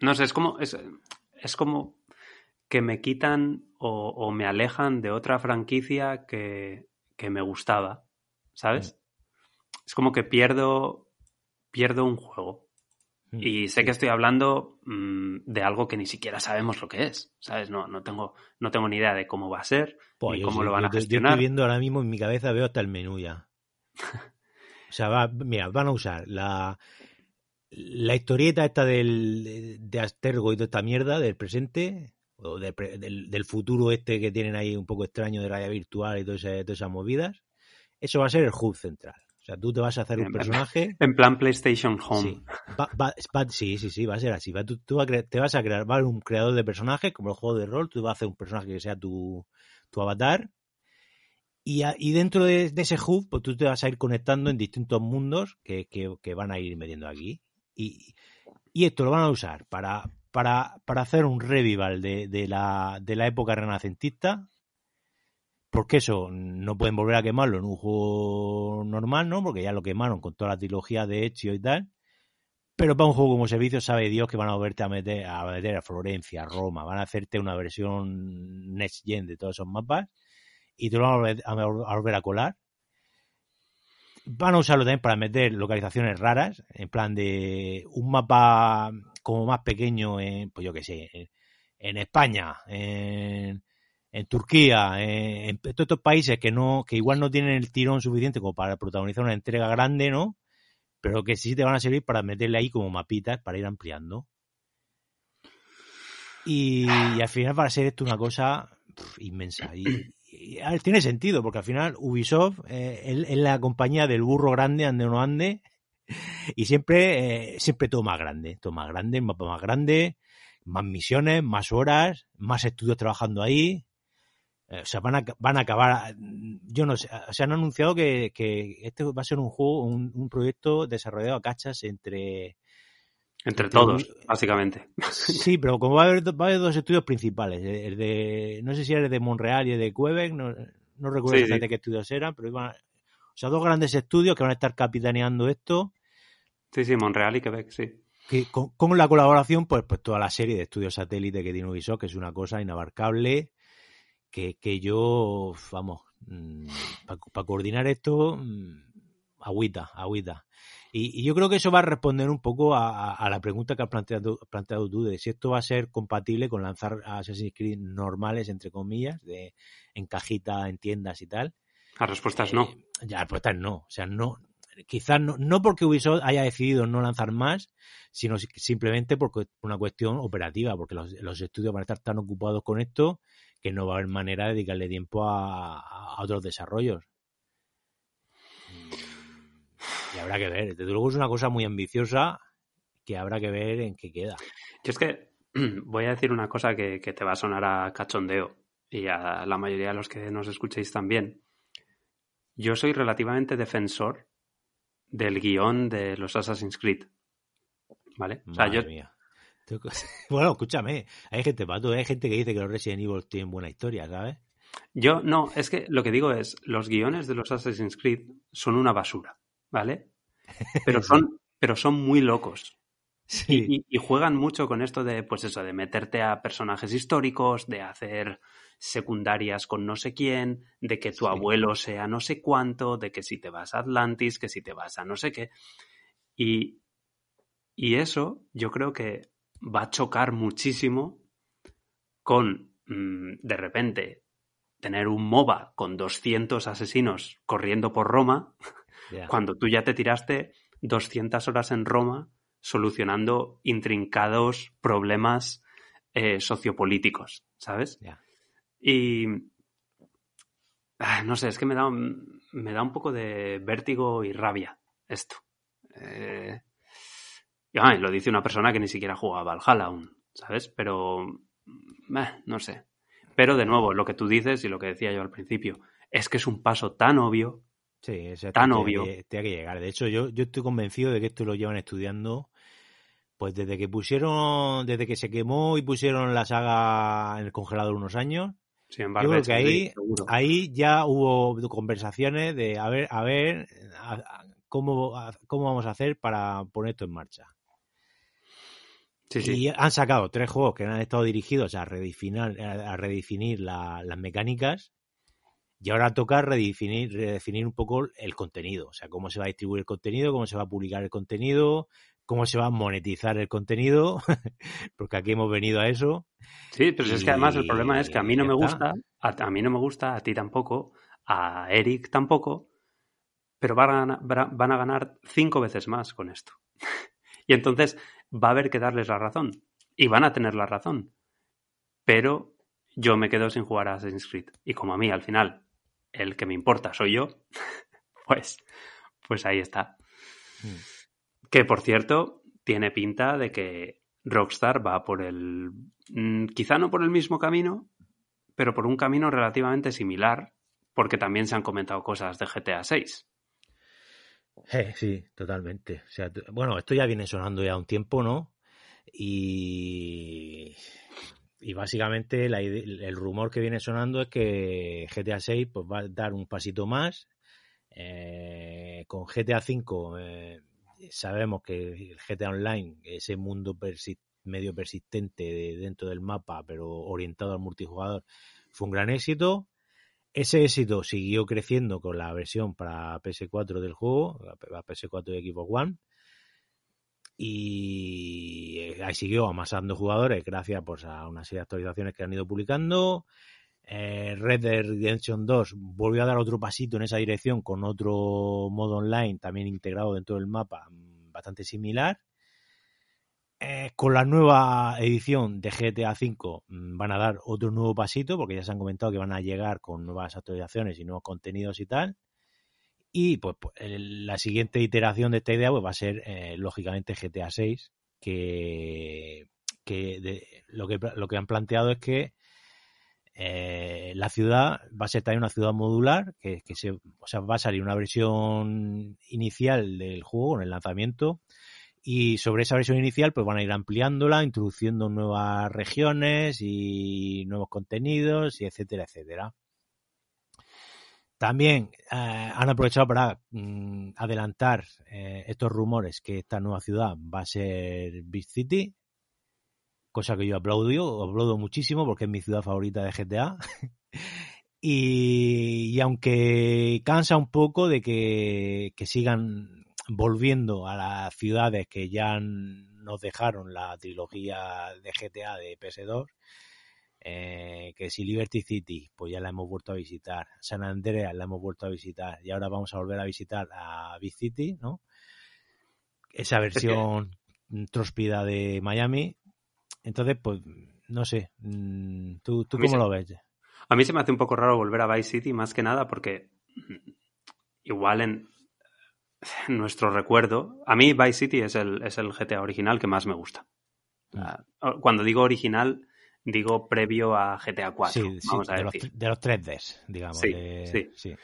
No sé, es como. Es, es como que me quitan o, me alejan de otra franquicia que, que me gustaba. ¿Sabes? Es como que pierdo. Pierdo un juego. Mm, y sé que estoy hablando mm, de algo que ni siquiera sabemos lo que es, ¿sabes? No, no, tengo, no tengo ni idea de cómo va a ser, pues cómo lo van a gestionar. Yo estoy viendo ahora mismo en mi cabeza, veo hasta el menú ya. o sea, va, mira, van a usar la, la historieta esta del, de Astergo y toda esta mierda del presente, o del, del, futuro este que tienen ahí un poco extraño de realidad virtual y todas esas, movidas, eso va a ser el hub central. O sea, tú te vas a hacer un personaje. En plan PlayStation Home. Sí, sí, sí, va a ser así. tú, te vas a crear, va a haber un creador de personajes, como el juego de rol, tú vas a hacer un personaje que sea tu, tu avatar. Y, y dentro de, ese hub, pues tú te vas a ir conectando en distintos mundos que, que, que van a ir metiendo aquí. Y, esto lo van a usar para, para, para hacer un revival de, de, la, de la época renacentista. Porque eso no pueden volver a quemarlo en un juego normal, ¿no? Porque ya lo quemaron con toda la trilogía de Ezio y tal. Pero para un juego como servicio sabe Dios que van a volverte a meter a, meter a Florencia, a Roma, van a hacerte una versión next gen de todos esos mapas y te lo van a volver a volver a colar. Van a usarlo también para meter localizaciones raras, en plan de un mapa como más pequeño en, pues yo qué sé, en, España, en, en Turquía, en, todos estos países que no, que igual no tienen el tirón suficiente como para protagonizar una entrega grande, ¿no? Pero que sí te van a servir para meterle ahí como mapitas para ir ampliando. Y, al final va a ser esto una cosa inmensa. Y, tiene sentido, porque al final Ubisoft eh, es, la compañía del burro grande, ande o no ande, y siempre, eh, siempre todo más grande, todo más grande, mapa más grande, más misiones, más horas, más estudios trabajando ahí. Eh, o sea, van a, van a acabar, yo no sé, se han anunciado que, que este va a ser un juego, un, un proyecto desarrollado a cachas entre... Entre todos, básicamente. Sí, pero como va a haber, va a haber dos estudios principales, el de, no sé si era de Monreal y el de Quebec, no, no recuerdo Sí, exactamente sí. qué estudios eran, pero iban a- o sea, dos grandes estudios que van a estar capitaneando esto, Sí, sí, Monreal y Quebec, sí. que con, con la colaboración, pues, pues toda la serie de estudios satélite que tiene Ubisoft, que es una cosa inabarcable, que, que yo, vamos, para coordinar esto, mm, agüita, agüita. Y, y yo creo que eso va a responder un poco a, a- a la pregunta que has planteado, planteado tú de si esto va a ser compatible con lanzar Assassin's Creed normales, entre comillas, de en cajita, en tiendas y tal. La respuesta es no. Eh, ya, la respuesta es no. O sea, no. Quizás no, no porque Ubisoft haya decidido no lanzar más, sino si- simplemente porque una cuestión operativa, porque los, los estudios van a estar tan ocupados con esto que no va a haber manera de dedicarle tiempo a, a otros desarrollos. Y habrá que ver. Desde luego es una cosa muy ambiciosa que habrá que ver en qué queda. Yo es que voy a decir una cosa que, que te va a sonar a cachondeo y a la mayoría de los que nos escuchéis también. Yo soy relativamente defensor del guion de los Assassin's Creed. ¿Vale? O sea, Madre yo, mía. Tú- Bueno, escúchame, hay gente pato, hay gente que dice que los Resident Evil tienen buena historia, ¿sabes? yo no, es que lo que digo es, los guiones de los Assassin's Creed son una basura, ¿vale? Pero son, pero son muy locos. Sí. Y, juegan mucho con esto de, pues eso, de meterte a personajes históricos, de hacer secundarias con no sé quién, de que tu Sí. abuelo sea no sé cuánto, de que si te vas a Atlantis, que si te vas a no sé qué. Y, y eso yo creo que va a chocar muchísimo con, mm, de repente, tener un MOBA con 200 asesinos corriendo por Roma, Cuando tú ya te tiraste 200 horas en Roma solucionando intrincados problemas eh, sociopolíticos, ¿sabes? Y ah, no sé, es que me da un, me da un poco de vértigo y rabia esto. Eh, y, lo dice una persona que ni siquiera juega a Valhalla aún, ¿sabes? Pero mm, eh, no sé. Pero de nuevo, lo que tú dices y lo que decía yo al principio, es que es un paso tan obvio Sí, Tan tiene obvio. tiene que llegar. De hecho, yo, yo estoy convencido de que esto lo llevan estudiando, pues desde que pusieron, desde que se quemó y pusieron la saga en el congelador unos años, Sin yo embargo, creo que ahí, ahí ya hubo conversaciones de a ver, a ver, a- a- cómo, a- cómo vamos a hacer para poner esto en marcha. Sí, sí. Y han sacado tres juegos que han estado dirigidos a redefinir, a redefinir la- las mecánicas y ahora toca redefinir, redefinir un poco el contenido. O sea, cómo se va a distribuir el contenido, cómo se va a publicar el contenido, cómo se va a monetizar el contenido, porque aquí hemos venido a eso. Sí, pero es que además el problema es que a mí no me gusta, a, a mí no me gusta, a ti tampoco, a Eric tampoco, pero van a, van a ganar cinco veces más con esto. y entonces va a haber que darles la razón. Y van a tener la razón. Pero yo me quedo sin jugar a Assassin's Creed. Y como a mí al final el que me importa soy yo, pues, pues ahí está. Mm. Que por cierto, tiene pinta de que Rockstar va por el. mm, quizá no por el mismo camino, pero por un camino relativamente similar, porque también se han comentado cosas de GTA 6. Eh, sí, totalmente. O sea, bueno, esto ya viene sonando ya un tiempo, ¿no? Y, y básicamente el rumor que viene sonando es que GTA 6 pues, va a dar un pasito más. Eh, con GTA 5 eh, sabemos que el GTA Online, ese mundo medio persistente dentro del mapa, pero orientado al multijugador, fue un gran éxito. Ese éxito siguió creciendo con la versión para PS4 del juego, la PS4 y Xbox One. Y eh, ahí siguió amasando jugadores gracias pues, a una serie de actualizaciones que han ido publicando. Eh, Red Dead Redemption 2 volvió a dar otro pasito en esa dirección con otro modo online también integrado dentro del mapa mm, bastante similar. Eh, con la nueva edición de GTA V mm, van a dar otro nuevo pasito porque ya se han comentado que van a llegar con nuevas actualizaciones y nuevos contenidos y tal. Y pues, pues la siguiente iteración de esta idea pues, va a ser eh, lógicamente GTA 6 que, que lo que lo que han planteado es que eh, la ciudad va a ser también una ciudad modular, que, se, o sea, va a salir una versión inicial del juego con el lanzamiento y sobre esa versión inicial pues van a ir ampliándola, introduciendo nuevas regiones y nuevos contenidos y etcétera, etcétera. También eh, han aprovechado para mm, adelantar eh, estos rumores que esta nueva ciudad va a ser Big City, cosa que yo aplaudo, aplaudo muchísimo porque es mi ciudad favorita de GTA. y, aunque cansa un poco de que, sigan volviendo a las ciudades que ya nos dejaron la trilogía de GTA de PS2, eh, que si Liberty City, pues ya la hemos vuelto a visitar, San Andreas la hemos vuelto a visitar y ahora vamos a volver a visitar a Vice City, ¿no? Esa versión trospida de Miami, entonces, pues, no sé. Mm, ¿Tú, tú cómo lo ves? A mí se me hace un poco raro volver a Vice City, más que nada, porque igual en nuestro recuerdo. A mí Vice City es el, es el GTA original que más me gusta. Mm. Cuando digo original, digo previo a GTA 4. Sí, vamos a de, Los, de los 3Ds, digamos. Sí, sí.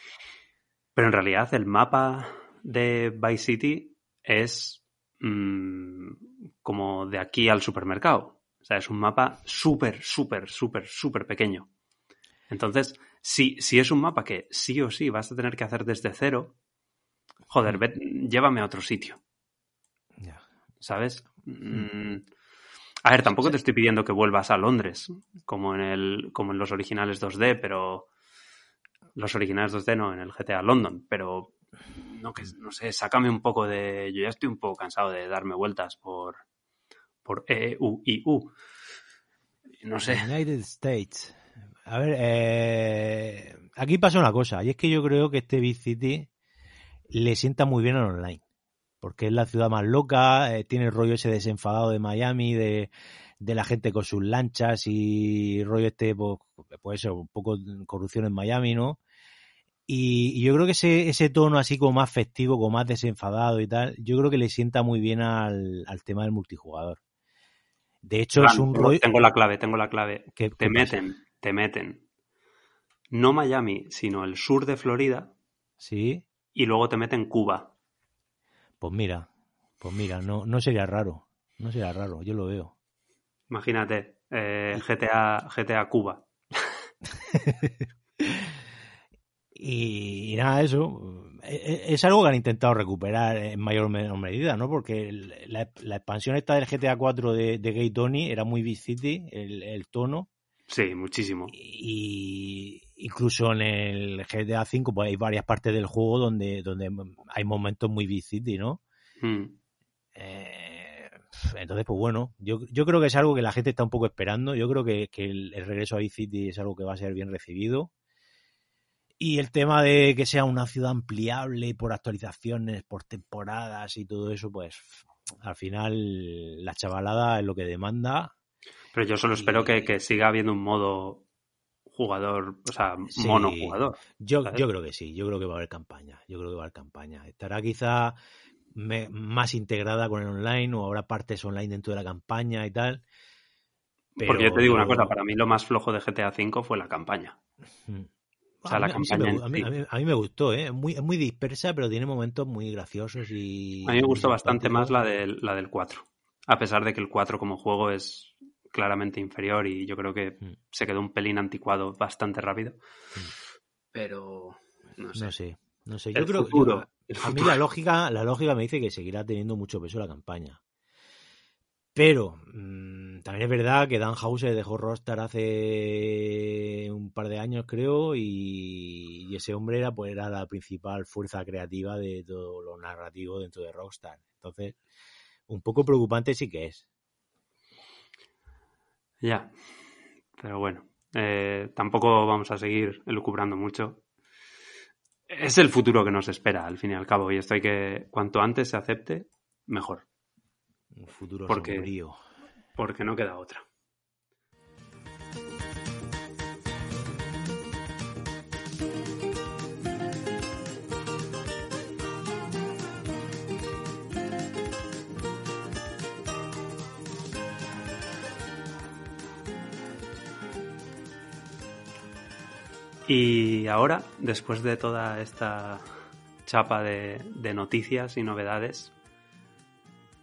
Pero en realidad el mapa de Vice City es mm, como de aquí al supermercado. O sea, es un mapa súper, súper, súper, súper pequeño. Entonces, si, si es un mapa que sí o sí vas a tener que hacer desde cero, joder, llévame a otro sitio. ¿Sabes? Mm. A ver, tampoco te estoy pidiendo que vuelvas a Londres, como en, el, como en los originales 2D, pero. Los originales 2D no, en el GTA London, pero. No, que, no sé, sácame un poco de. Yo ya estoy un poco cansado de darme vueltas por, por EU y U. No sé. United States. A ver, eh, aquí pasa una cosa, y es que yo creo que este Big City le sienta muy bien al online, porque es la ciudad más loca, eh, tiene el rollo ese desenfadado de Miami, de, la gente con sus lanchas y rollo este, pues, puede ser un poco corrupción en Miami, ¿no? Y, yo creo que ese, ese tono así como más festivo, como más desenfadado y tal, yo creo que le sienta muy bien al tema del multijugador. De hecho, es un rollo. Tengo la clave, tengo la clave. Te meten, te meten. No Miami, sino el sur de Florida. Sí. Y luego te meten Cuba. Pues mira, pues mira, no, no sería raro. No sería raro, yo lo veo. Imagínate, eh, GTA, GTA Cuba. y, nada, eso. E, e, es algo que han intentado recuperar en mayor o menor medida, ¿no? Porque la, expansión esta del GTA 4 de, Gay Tony era muy Vice City, el, tono. Sí, muchísimo. Y incluso en el GTA 5 pues hay varias partes del juego donde, donde hay momentos muy Vice ¿no? Hmm. Eh, entonces, pues bueno, yo, yo creo que es algo que la gente está un poco esperando. Yo creo que, que el, el, regreso a Vice es algo que va a ser bien recibido. Y el tema de que sea una ciudad ampliable por actualizaciones, por temporadas y todo eso, pues al final la chavalada es lo que demanda. Pero yo solo espero que, siga habiendo un modo jugador, o sea, monojugador. Yo, yo creo que sí, yo creo que va a haber campaña, yo creo que va a haber campaña. Estará quizá más integrada con el online o habrá partes online dentro de la campaña y tal. Porque yo te digo una cosa, para mí lo más flojo de GTA V fue la campaña. a, mí, me gustó, ¿eh? Muy, es muy dispersa, pero tiene momentos muy graciosos y... A mí me gustó bastante más la del, la del 4. A pesar de que el 4 como juego es claramente inferior y yo creo que mm. se quedó un pelín anticuado bastante rápido. Mm. Pero... No sé. No sé. Yo creo futuro, a mí la lógica, la lógica me dice que seguirá teniendo mucho peso la campaña. Pero mmm, también es verdad que Dan Hauser dejó Rockstar hace un par de años, creo, y, y, ese hombre era, pues, era la principal fuerza creativa de todo lo narrativo dentro de Rockstar. Entonces, un poco preocupante sí que es. Ya, pero bueno, eh, tampoco vamos a seguir elucubrando mucho. Es el futuro que nos espera, al fin y al cabo, y esto hay que, cuanto antes se acepte, mejor. Un futuro porque, sombrío. Porque no queda otra. Y ahora, después de toda esta chapa de, de, noticias y novedades,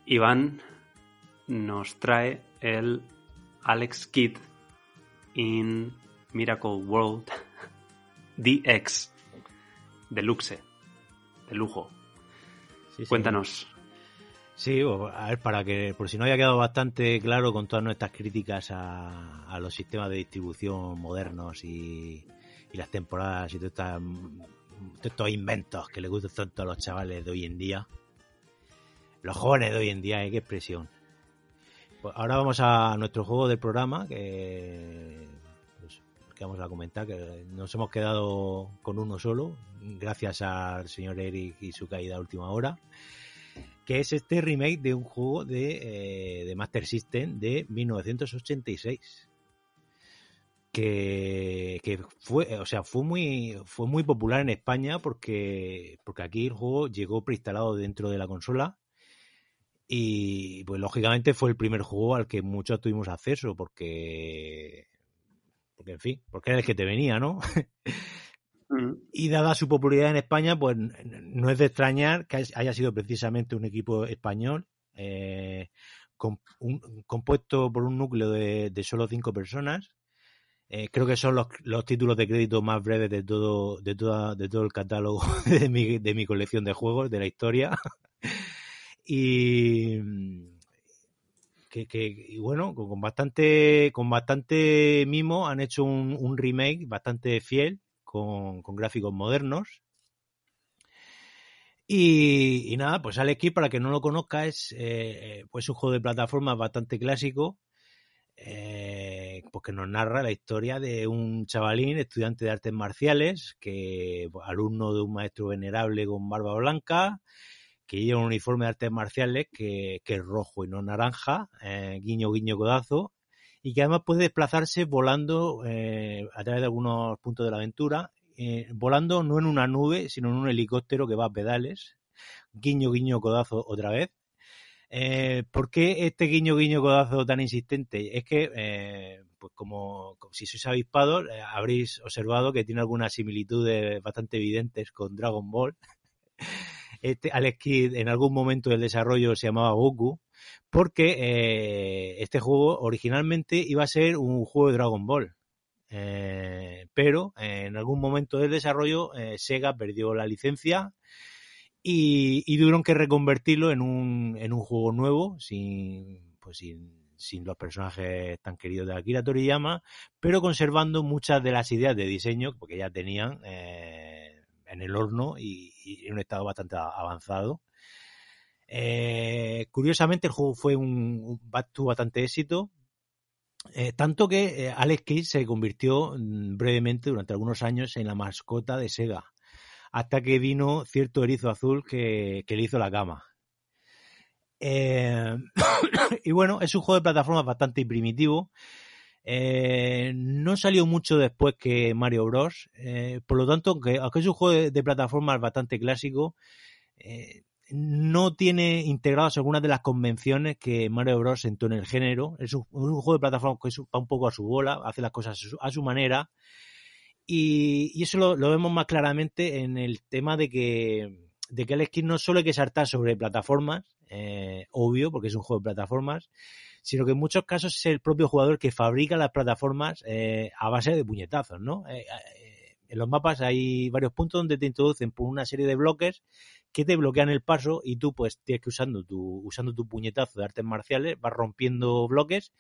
Iván nos trae el Alex Kidd in Miracle World DX Deluxe, de lujo. Sí, sí. Cuéntanos. Sí, a ver, para que, por si no haya quedado bastante claro con todas nuestras críticas a, a los sistemas de distribución modernos y, y las temporadas y todos estos inventos que les gustan tanto a los chavales de hoy en día. Los jóvenes de hoy en día, ¿eh? qué expresión. Pues ahora vamos a nuestro juego del programa, que, pues, que vamos a comentar, que nos hemos quedado con uno solo, gracias al señor Eric y su caída a última hora, que es este remake de un juego de, eh, de Master System de 1986 que, que, fue, o sea, fue muy, fue muy popular en España porque, porque aquí el juego llegó preinstalado dentro de la consola y pues lógicamente fue el primer juego al que muchos tuvimos acceso porque, porque en fin, porque era el que te venía, ¿no? Y dada su popularidad en España, pues no es de extrañar que haya sido precisamente un equipo español eh, con, un, compuesto por un núcleo de, de solo cinco personas eh, creo que son los, los, títulos de crédito más breves de todo, de toda, de todo el catálogo de mi, de mi colección de juegos, de la historia. y, que, que, y bueno, con bastante, con bastante mimo han hecho un, remake bastante fiel, con, con gráficos modernos. Y, y, nada, pues Alex para que no lo conozca, es eh, pues un juego de plataforma bastante clásico, eh, pues que nos narra la historia de un chavalín, estudiante de artes marciales, que pues, alumno de un maestro venerable con barba blanca, que lleva un uniforme de artes marciales que, que es rojo y no naranja, eh, guiño, guiño, codazo, y que además puede desplazarse volando eh, a través de algunos puntos de la aventura, eh, volando no en una nube, sino en un helicóptero que va a pedales, guiño, guiño, codazo otra vez, eh, ¿Por qué este guiño guiño codazo tan insistente? Es que, eh, pues como, si sois avispados, eh, habréis observado que tiene algunas similitudes bastante evidentes con Dragon Ball. Este Alex Kidd en algún momento del desarrollo se llamaba Goku, porque este juego originalmente iba a ser un juego de Dragon Ball. Pero en algún momento del desarrollo Sega perdió la licencia y, tuvieron que reconvertirlo en un, en un juego nuevo, sin, pues sin, sin los personajes tan queridos de Akira Toriyama, pero conservando muchas de las ideas de diseño, porque ya tenían eh, en el horno y, en un estado bastante avanzado. Eh, curiosamente el juego fue un, un tuvo bastante éxito, eh, tanto que eh, Alex Kidd se convirtió mm, brevemente durante algunos años en la mascota de Sega hasta que vino cierto erizo azul que, que le hizo la cama. Eh, y bueno, es un juego de plataformas bastante primitivo. Eh, no salió mucho después que Mario Bros. Eh, por lo tanto, aunque, aunque, es un juego de, plataformas bastante clásico, no tiene integradas algunas de las convenciones que Mario Bros. sentó en el género. Es un, juego de plataformas que va un poco a su bola, hace las cosas a su manera y, y eso lo, vemos más claramente en el tema de que, de que Alex Kidd no solo hay que saltar sobre plataformas, eh, obvio, porque es un juego de plataformas, sino que en muchos casos es el propio jugador que fabrica las plataformas eh, a base de puñetazos, ¿no? Eh, en los mapas hay varios puntos donde te introducen por una serie de bloques que te bloquean el paso y tú pues tienes que usando tu, usando tu puñetazo de artes marciales, vas rompiendo bloques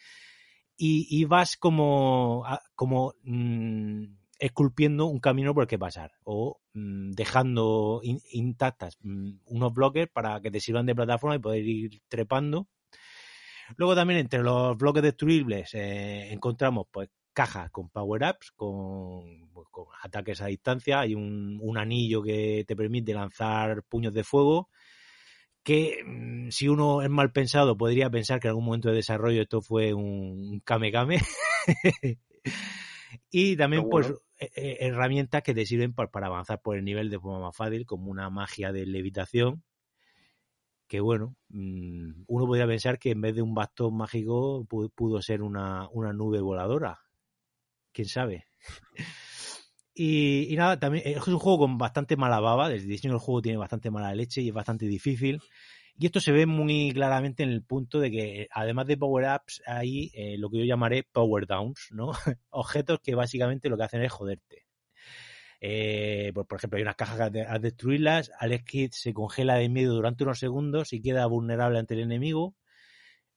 y, vas como, como mm, esculpiendo un camino por el que pasar o mm, dejando intactas mm, unos bloques para que te sirvan de plataforma y poder ir trepando. Luego también entre los bloques destruibles eh, encontramos pues cajas con power-ups, pues, con, ataques a distancia, hay un, un, anillo que te permite lanzar puños de fuego, que mm, si uno es mal pensado podría pensar que en algún momento de desarrollo esto fue un Kame Kame. y también pues e, e, herramientas que te sirven para avanzar por el nivel de forma más fácil, como una magia de levitación, que bueno, mm, uno podría pensar que en vez de un bastón mágico pudo ser una, una nube voladora. ¿Quién sabe? Y, nada, también es un juego con bastante mala baba. Desde el diseño del juego tiene bastante mala leche y es bastante difícil. Y esto se ve muy claramente en el punto de que, además de power-ups, hay eh, lo que yo llamaré power-downs, ¿no? Objetos que básicamente lo que hacen es joderte. Eh, por, ejemplo, hay unas cajas que al destruirlas, Alex Kidd se congela de miedo durante unos segundos y queda vulnerable ante el enemigo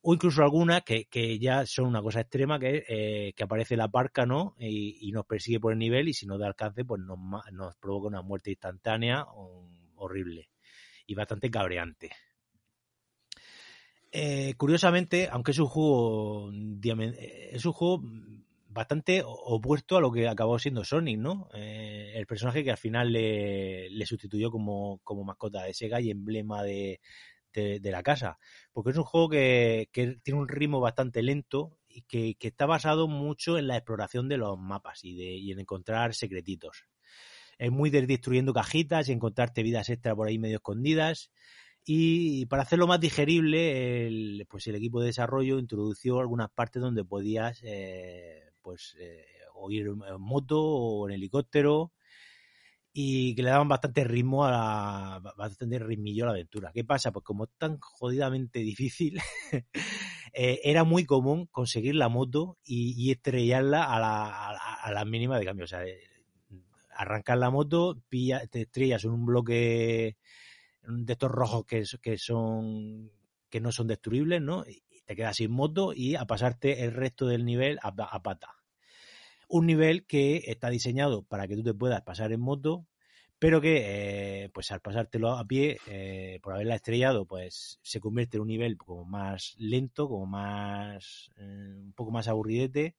o incluso algunas que, ya son una cosa extrema, que, eh, que aparece la parca, ¿no? Y, nos persigue por el nivel y si no da alcance, pues nos, nos provoca una muerte instantánea horrible y bastante cabreante. Eh, curiosamente, aunque es un juego eh, es un juego bastante opuesto a lo que acabó siendo Sonic, ¿no? el personaje que al final le, sustituyó como, mascota de Sega y emblema de, la casa. Porque es un juego que, tiene un ritmo bastante lento y que, está basado mucho en la exploración de los mapas y, de, en encontrar secretitos. Es muy de destruyendo cajitas y encontrarte vidas extra por ahí medio escondidas. Y para hacerlo más digerible, el, pues el equipo de desarrollo introdució algunas partes donde podías eh, pues eh, o ir en moto o en helicóptero y que le daban bastante ritmo a la, bastante ritmillo a la aventura. ¿Qué pasa? Pues como es tan jodidamente difícil, eh, era muy común conseguir la moto y, estrellarla a la, a, la, mínima de cambio. O sea, arrancar la moto, pilla, te estrellas en un bloque de estos rojos que, son que no son destruibles, ¿no? Y te quedas sin moto y a pasarte el resto del nivel a, pata un nivel que está diseñado para que tú te puedas pasar en moto, pero que eh, pues al pasártelo a pie, eh, por haberla estrellado, pues se convierte en un nivel como más lento, como más eh, un poco más aburridete.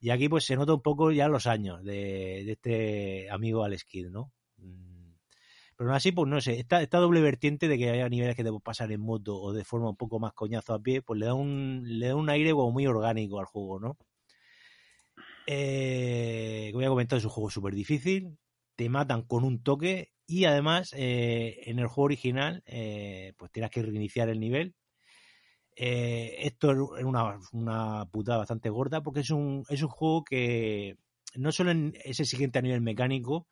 Y aquí pues se nota un poco ya los años de, este amigo Alex Kidd, ¿no? Pero aún así, pues no sé, esta, esta doble vertiente de que haya niveles que debo pasar en moto o de forma un poco más coñazo a pie, pues le da un, le da un aire como muy orgánico al juego, ¿no? Eh, como ya he comentado, es un juego súper difícil. Te matan con un toque y además eh, en el juego original eh, pues tienes que reiniciar el nivel. Eh, esto es una, una putada bastante gorda porque es un, es un juego que no solo es exigente a nivel mecánico,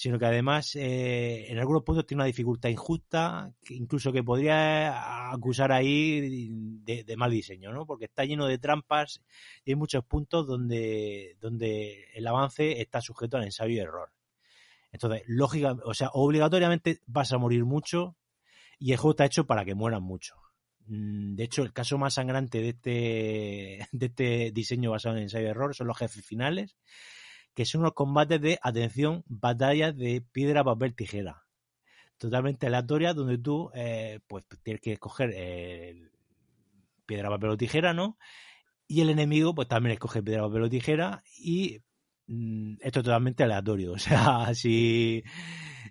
sino que además eh, en algunos puntos tiene una dificultad injusta, incluso que podría acusar ahí de, mal diseño, ¿no? Porque está lleno de trampas y hay muchos puntos donde, donde el avance está sujeto al ensayo y error. Entonces, lógica, o sea, obligatoriamente vas a morir mucho y el juego está hecho para que mueran mucho. Mm, de hecho, el caso más sangrante de este, de este diseño basado en ensayo y error son los jefes finales, que son los combates de, atención, batallas de piedra, papel, tijera. Totalmente aleatorias, donde tú eh, pues tienes que escoger eh, piedra, papel o tijera, ¿no? Y el enemigo, pues también escoge piedra, papel o tijera. Y mm, esto es totalmente aleatorio. O sea, si,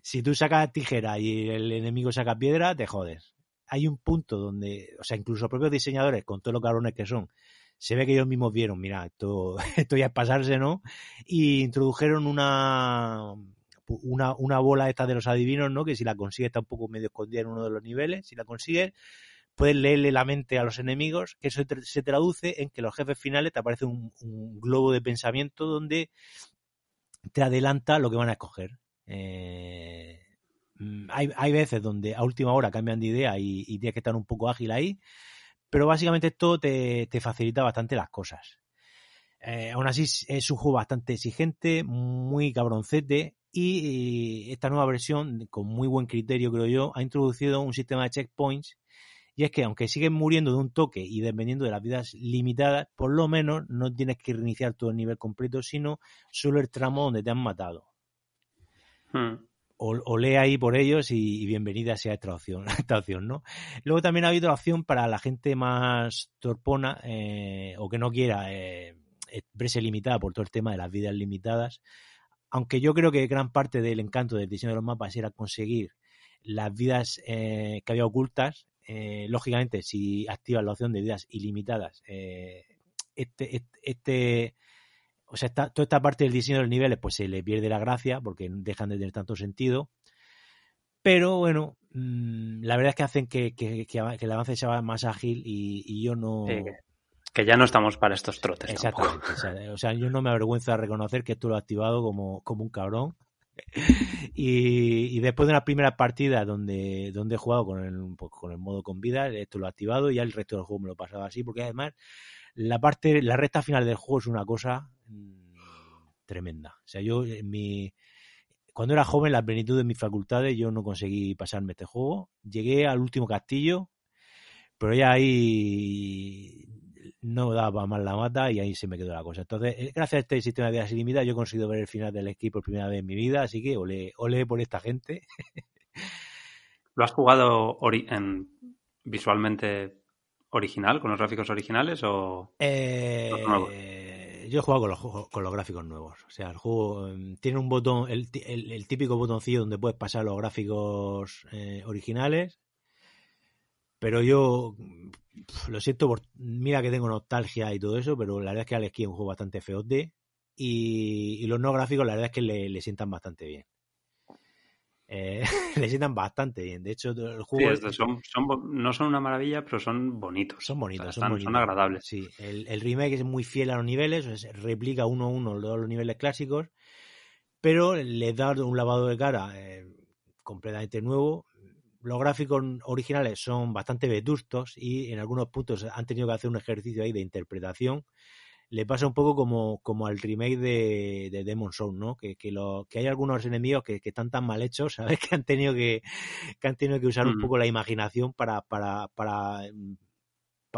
si tú sacas tijera y el enemigo saca piedra, te jodes. Hay un punto donde, o sea, incluso propios diseñadores, con todos los cabrones que son, se ve que ellos mismos vieron, mira, esto, esto ya es pasarse, ¿no? Y introdujeron una, una, una bola esta de los adivinos, ¿no? Que si la consigues está un poco medio escondida en uno de los niveles, si la consigues, puedes leerle la mente a los enemigos, que eso se traduce en que los jefes finales te aparece un, globo de pensamiento donde te adelanta lo que van a escoger. Eh, mm, hay, hay, veces donde a última hora cambian de idea y, y, tienes que estar un poco ágil ahí, pero básicamente esto te, facilita bastante las cosas. Eh, aún así es un juego bastante exigente, muy cabroncete y esta nueva versión, con muy buen criterio creo yo, ha introducido un sistema de checkpoints y es que aunque siguen muriendo de un toque y dependiendo de las vidas limitadas, por lo menos no tienes que reiniciar todo el nivel completo, sino solo el tramo donde te han matado. Hmm. O, lee ahí por ellos y, bienvenida sea esta opción, esta opción, ¿no? Luego también ha habido la opción para la gente más torpona eh, o que no quiera eh, verse limitada por todo el tema de las vidas limitadas, aunque yo creo que gran parte del encanto del diseño de los mapas era conseguir las vidas eh, que había ocultas eh, lógicamente, si activas la opción de vidas ilimitadas, eh, este, este, o sea, toda esta parte del diseño de los niveles, pues se le pierde la gracia porque dejan de tener tanto sentido. Pero bueno, mm, la verdad es que hacen que, el avance sea más ágil y, yo no. que ya no estamos para estos trotes. Exactamente. O sea, yo no me avergüenzo de reconocer que esto lo he activado como, como un cabrón y, después de una primera partida donde, donde he jugado con el, pues, con el modo con vida, esto lo he activado y ya el resto del juego me lo pasaba así, porque además la parte, la recta final del juego es una cosa tremenda. O sea, yo en mi cuando era joven, la plenitud de mis facultades, yo no conseguí pasarme este juego. Llegué al último castillo, pero ya ahí no daba más la mata y ahí se me quedó la cosa. Entonces, eh, gracias a este sistema de vidas ilimitadas, yo he conseguido ver el final del equipo por primera vez en mi vida, así que ole, ole por esta gente. ¿Lo has jugado en, visualmente original, con los gráficos originales o eh, Yo he jugado con los, con los gráficos nuevos. O sea, el juego em, tiene un botón, el, el, típico botoncillo donde puedes pasar los gráficos eh, originales pero yo lo siento por. Mira que tengo nostalgia y todo eso, pero la verdad es que Alex es un juego bastante feote. Y, y los no gráficos, la verdad es que le, sientan bastante bien. Eh, le sientan bastante bien. De hecho, el juego. son, no son una maravilla, pero son bonitos. Son bonitos, son, agradables. Sí, el, remake es muy fiel a los niveles, replica uno a uno los niveles clásicos, pero le da un lavado de cara eh, completamente nuevo los gráficos originales son bastante vetustos y en algunos puntos han tenido que hacer un ejercicio ahí de interpretación. Le pasa un poco como, como al remake de, de Demon Soul, ¿no? Que, que, lo, que hay algunos enemigos que, que, están tan mal hechos, ¿sabes? Que han tenido que, que, han tenido que usar un poco la imaginación para, para, para, mm,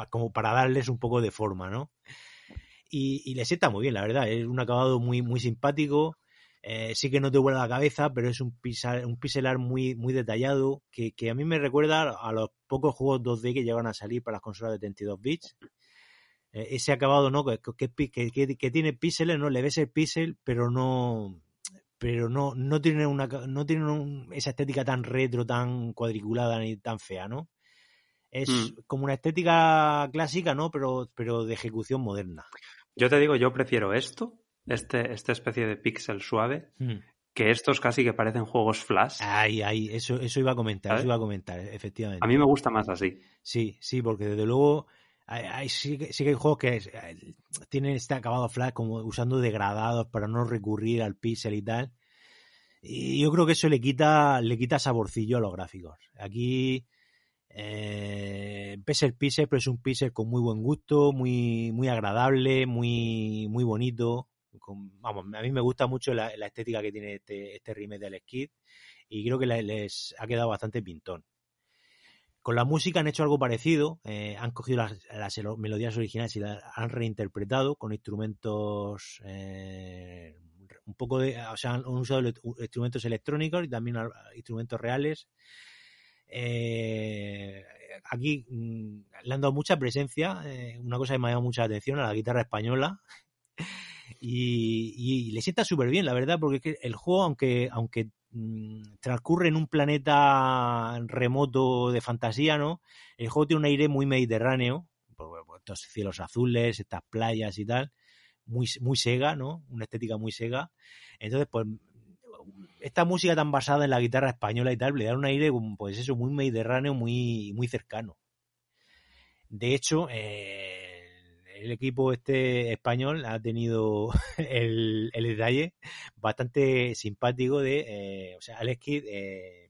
como para darles un poco de forma, ¿no? Y, y le sienta muy bien, la verdad. Es un acabado muy, muy simpático. Eh, sí que no te vuela la cabeza, pero es un, pixel, un pixelar muy, muy detallado que, a mí me recuerda a los pocos juegos 2D que llevan a salir para las consolas de 32 bits. Eh, ese acabado, ¿no? Que, que, tiene píxeles, ¿no? Le ves el píxel, pero no pero no, no tiene una no tiene esa estética tan retro, tan cuadriculada ni tan fea, ¿no? Es mm. como una estética clásica, ¿no? Pero, pero de ejecución moderna. Yo te digo, yo prefiero esto este, esta especie de pixel suave, hmm. que estos casi que parecen juegos flash. Ay, ay, eso, eso iba a comentar, eso iba a comentar, efectivamente. A mí me gusta más así. Sí, sí, porque desde luego hay, sí, sí, que hay juegos que eh, tienen este acabado flash como usando degradados para no recurrir al pixel y tal. Y yo creo que eso le quita, le quita saborcillo a los gráficos. Aquí eh, pese el pixel, pero es un pixel con muy buen gusto, muy, muy agradable, muy, muy bonito vamos, a mí me gusta mucho la, estética que tiene este, este remake del Skid y creo que les ha quedado bastante pintón. Con la música han hecho algo parecido, eh, han cogido las, melodías originales y las han reinterpretado con instrumentos eh, un poco de, o sea, han usado instrumentos electrónicos y también instrumentos reales. Eh, aquí mm, le han dado mucha presencia, una cosa que me ha llamado mucha atención a la guitarra española y, le sienta súper bien, la verdad, porque el juego, aunque, aunque mm, transcurre en un planeta remoto de fantasía, ¿no? El juego tiene un aire muy mediterráneo, por, estos cielos azules, estas playas y tal, muy, muy sega, ¿no? Una estética muy sega. Entonces, pues, esta música tan basada en la guitarra española y tal, le da un aire, pues eso, muy mediterráneo, muy, muy cercano. De hecho, eh, el equipo este español ha tenido el, detalle bastante simpático de, eh, o sea, Alex Kidd, eh,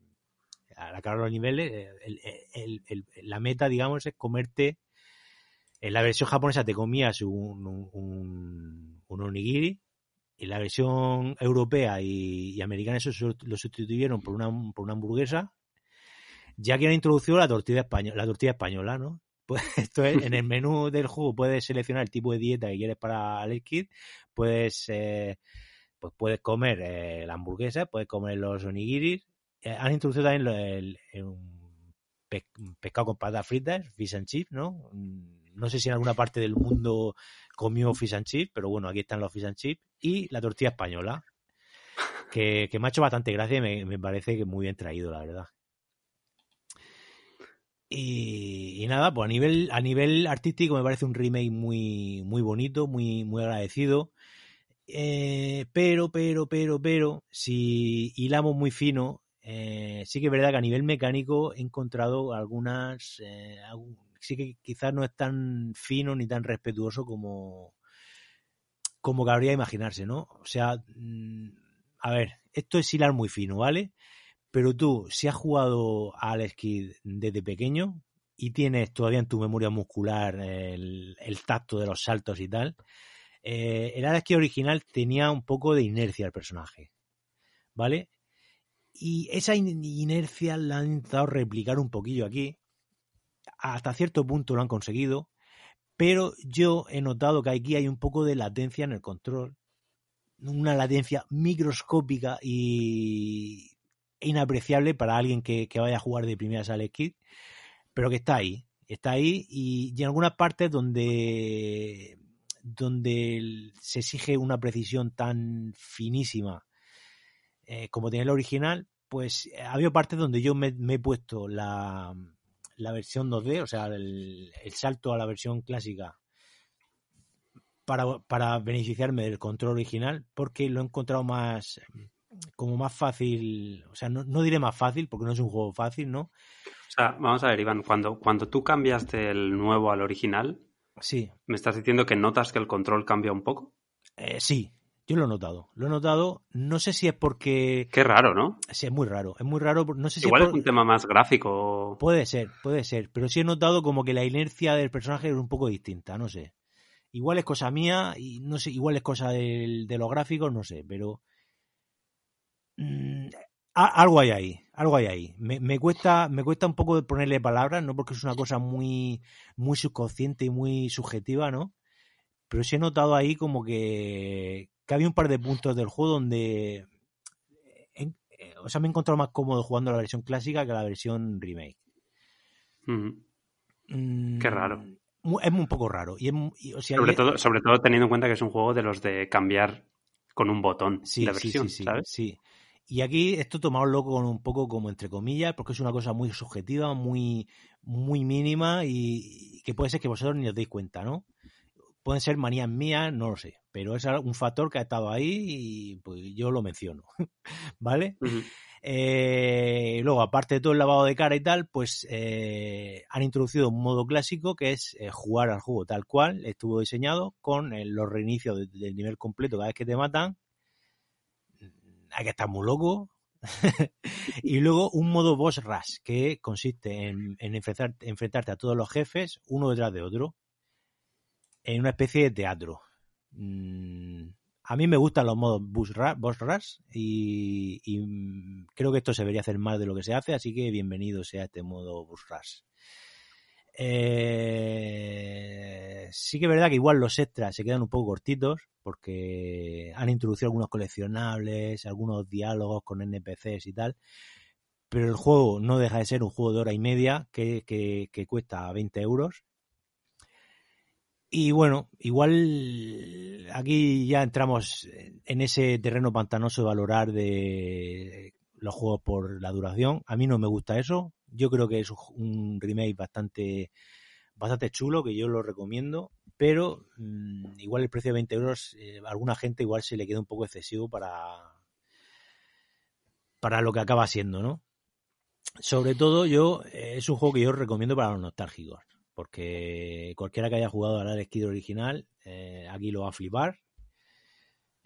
a la cara de los niveles, eh, la meta, digamos, es comerte, en la versión japonesa te comías un, un, un onigiri y la versión europea y, americana eso lo sustituyeron por una, por una hamburguesa, ya que han introducido la tortilla española, la tortilla española, ¿no? Pues en el menú del juego puedes seleccionar el tipo de dieta que quieres para el kit, puedes eh, pues puedes comer eh, la hamburguesa, puedes comer los onigiris. Eh, han introducido también el, pescado con patatas fritas, fish and chips, ¿no? Mm, no sé si en alguna parte del mundo comió fish and chips, pero bueno, aquí están los fish and chips. Y la tortilla española, que, me ha hecho bastante gracia y me, me parece que muy bien traído, la verdad. Y, nada, pues a nivel, a nivel artístico me parece un remake muy, muy bonito, muy, muy agradecido. Eh, pero, pero, pero, pero, si hilamos muy fino, eh, sí que es verdad que a nivel mecánico he encontrado algunas, eh, sí que quizás no es tan fino ni tan respetuoso como, como cabría imaginarse, ¿no? O sea, mm, a ver, esto es hilar muy fino, ¿vale? Pero tú, si has jugado al esquí desde pequeño y tienes todavía en tu memoria muscular el, tacto de los saltos y tal, eh, el esquí original tenía un poco de inercia el personaje, ¿vale? Y esa inercia la han intentado replicar un poquillo aquí. Hasta cierto punto lo han conseguido, pero yo he notado que aquí hay un poco de latencia en el control. Una latencia microscópica y inapreciable para alguien que, vaya a jugar de primeras al Kid, pero que está ahí, está ahí y, en algunas partes donde, donde se exige una precisión tan finísima eh, como tiene el original, pues ha habido partes donde yo me, he puesto la, la, versión 2D, o sea, el, el, salto a la versión clásica para, para beneficiarme del control original, porque lo he encontrado más como más fácil, o sea, no, no, diré más fácil porque no es un juego fácil, ¿no? O sea, vamos a ver, Iván, cuando, cuando tú cambias del nuevo al original, sí. ¿me estás diciendo que notas que el control cambia un poco? Eh, sí, yo lo he notado. Lo he notado, no sé si es porque... Qué raro, ¿no? Sí, es muy raro, es muy raro, no sé si Igual es, un tema más gráfico. Puede ser, puede ser, pero sí he notado como que la inercia del personaje es un poco distinta, no sé. Igual es cosa mía y no sé, igual es cosa de los gráficos, no sé, pero Mm, algo hay ahí, algo hay ahí. Me, cuesta, me cuesta un poco ponerle palabras, no porque es una cosa muy, muy subconsciente y muy subjetiva, ¿no? Pero sí he notado ahí como que, que había un par de puntos del juego donde, eh, o sea, me he encontrado más cómodo jugando la versión clásica que la versión remake. Mm, Qué raro. Es un poco raro. Y, sobre, todo, sobre todo teniendo en cuenta que es un juego de los de cambiar con un botón de versión, sí, ¿sabes? Sí, y aquí esto tomado loco con un poco como entre comillas, porque es una cosa muy subjetiva, muy, muy mínima y que puede ser que vosotros ni os deis cuenta, ¿no? Pueden ser manías mías, no lo sé, pero es un factor que ha estado ahí y pues yo lo menciono, ¿vale? Eh, luego, aparte de todo el lavado de cara y tal, pues eh, han introducido un modo clásico que es eh, jugar al juego tal cual estuvo diseñado con los reinicios del nivel completo cada vez que te matan que estar muy loco. y luego un modo boss rush, que consiste en, enfrentarte a todos los jefes uno detrás de otro, en una especie de teatro. Mm, a mí me gustan los modos boss rush, y, creo que esto se debería hacer más de lo que se hace, así que bienvenido sea este modo boss rush. Eh, sí que es verdad que igual los extras se quedan un poco cortitos porque han introducido algunos coleccionables, algunos diálogos con NPCs y tal, pero el juego no deja de ser un juego de hora y media que, que cuesta 20 euros. Y bueno, igual aquí ya entramos en ese terreno pantanoso de valorar de los juegos por la duración. A mí no me gusta eso. Yo creo que es un remake bastante, bastante chulo, que yo lo recomiendo, pero mm, igual el precio de 20 euros, eh, a alguna gente igual se le queda un poco excesivo para, para lo que acaba siendo, ¿no? Sobre todo yo, eh, es un juego que yo recomiendo para los nostálgicos, porque cualquiera que haya jugado al Alex Kid original, eh, aquí lo va a flipar.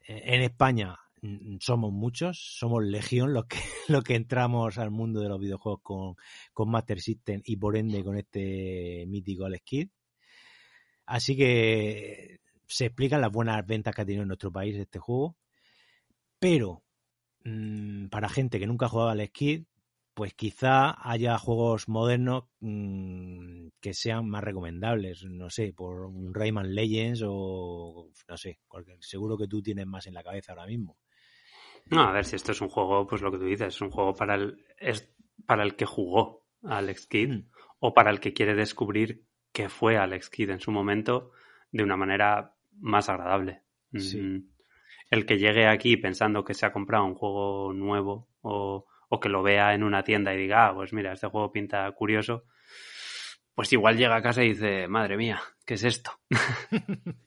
en España somos muchos, somos legión los que, los que entramos al mundo de los videojuegos con, con Master System y por ende con este mítico Alex Kidd. Así que se explican las buenas ventas que ha tenido en nuestro país este juego. Pero mm, para gente que nunca ha jugado al Skid, pues quizá haya juegos modernos mm, que sean más recomendables, no sé, por un Rayman Legends o no sé, seguro que tú tienes más en la cabeza ahora mismo. No, a ver si esto es un juego, pues lo que tú dices, es un juego para el es para el que jugó Alex Kidd mm. o para el que quiere descubrir qué fue Alex Kidd en su momento de una manera más agradable. Mm, el que llegue aquí pensando que se ha comprado un juego nuevo o o que lo vea en una tienda y diga, ah, pues mira, este juego pinta curioso, pues igual llega a casa y dice, madre mía, ¿qué es esto?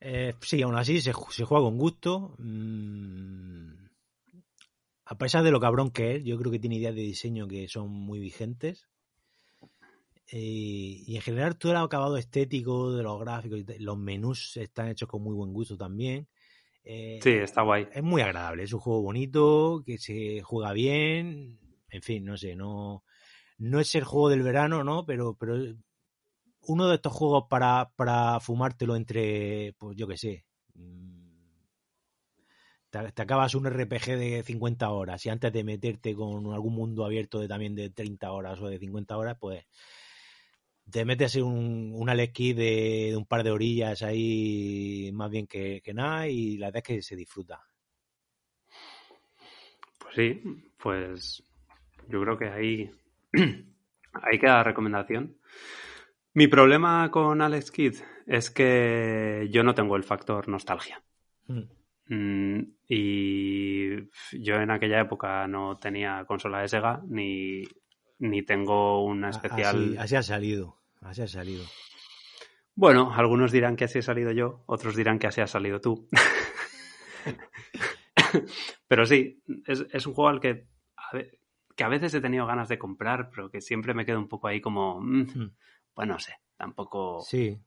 eh, sí, aún así se, juega con gusto. Mm, a pesar de lo cabrón que es, yo creo que tiene ideas de diseño que son muy vigentes. Eh, y en general todo el acabado estético de los gráficos, los menús están hechos con muy buen gusto también. Eh, sí, está guay. Es muy agradable, es un juego bonito, que se juega bien, en fin, no sé, no, no es el juego del verano, ¿no? Pero, pero uno de estos juegos para, para fumártelo entre, pues yo qué sé, mm, te, acabas un RPG de 50 horas y antes de meterte con algún mundo abierto de también de 30 horas o de 50 horas, pues te metes un, un Alex de, un par de orillas ahí más bien que, nada y la verdad es que se disfruta. Pues sí, pues yo creo que ahí, ahí queda la recomendación. Mi problema con Alex Kidd es que yo no tengo el factor nostalgia. Hmm. Mm, y yo en aquella época no tenía consola de Sega ni, ni tengo una especial. Así, ha salido. Así ha salido. Bueno, algunos dirán que así he salido yo, otros dirán que así has salido tú. pero sí, es, un juego al que a, que a veces he tenido ganas de comprar, pero que siempre me quedo un poco ahí como. Mm, Bueno, no sé, tampoco. Sí.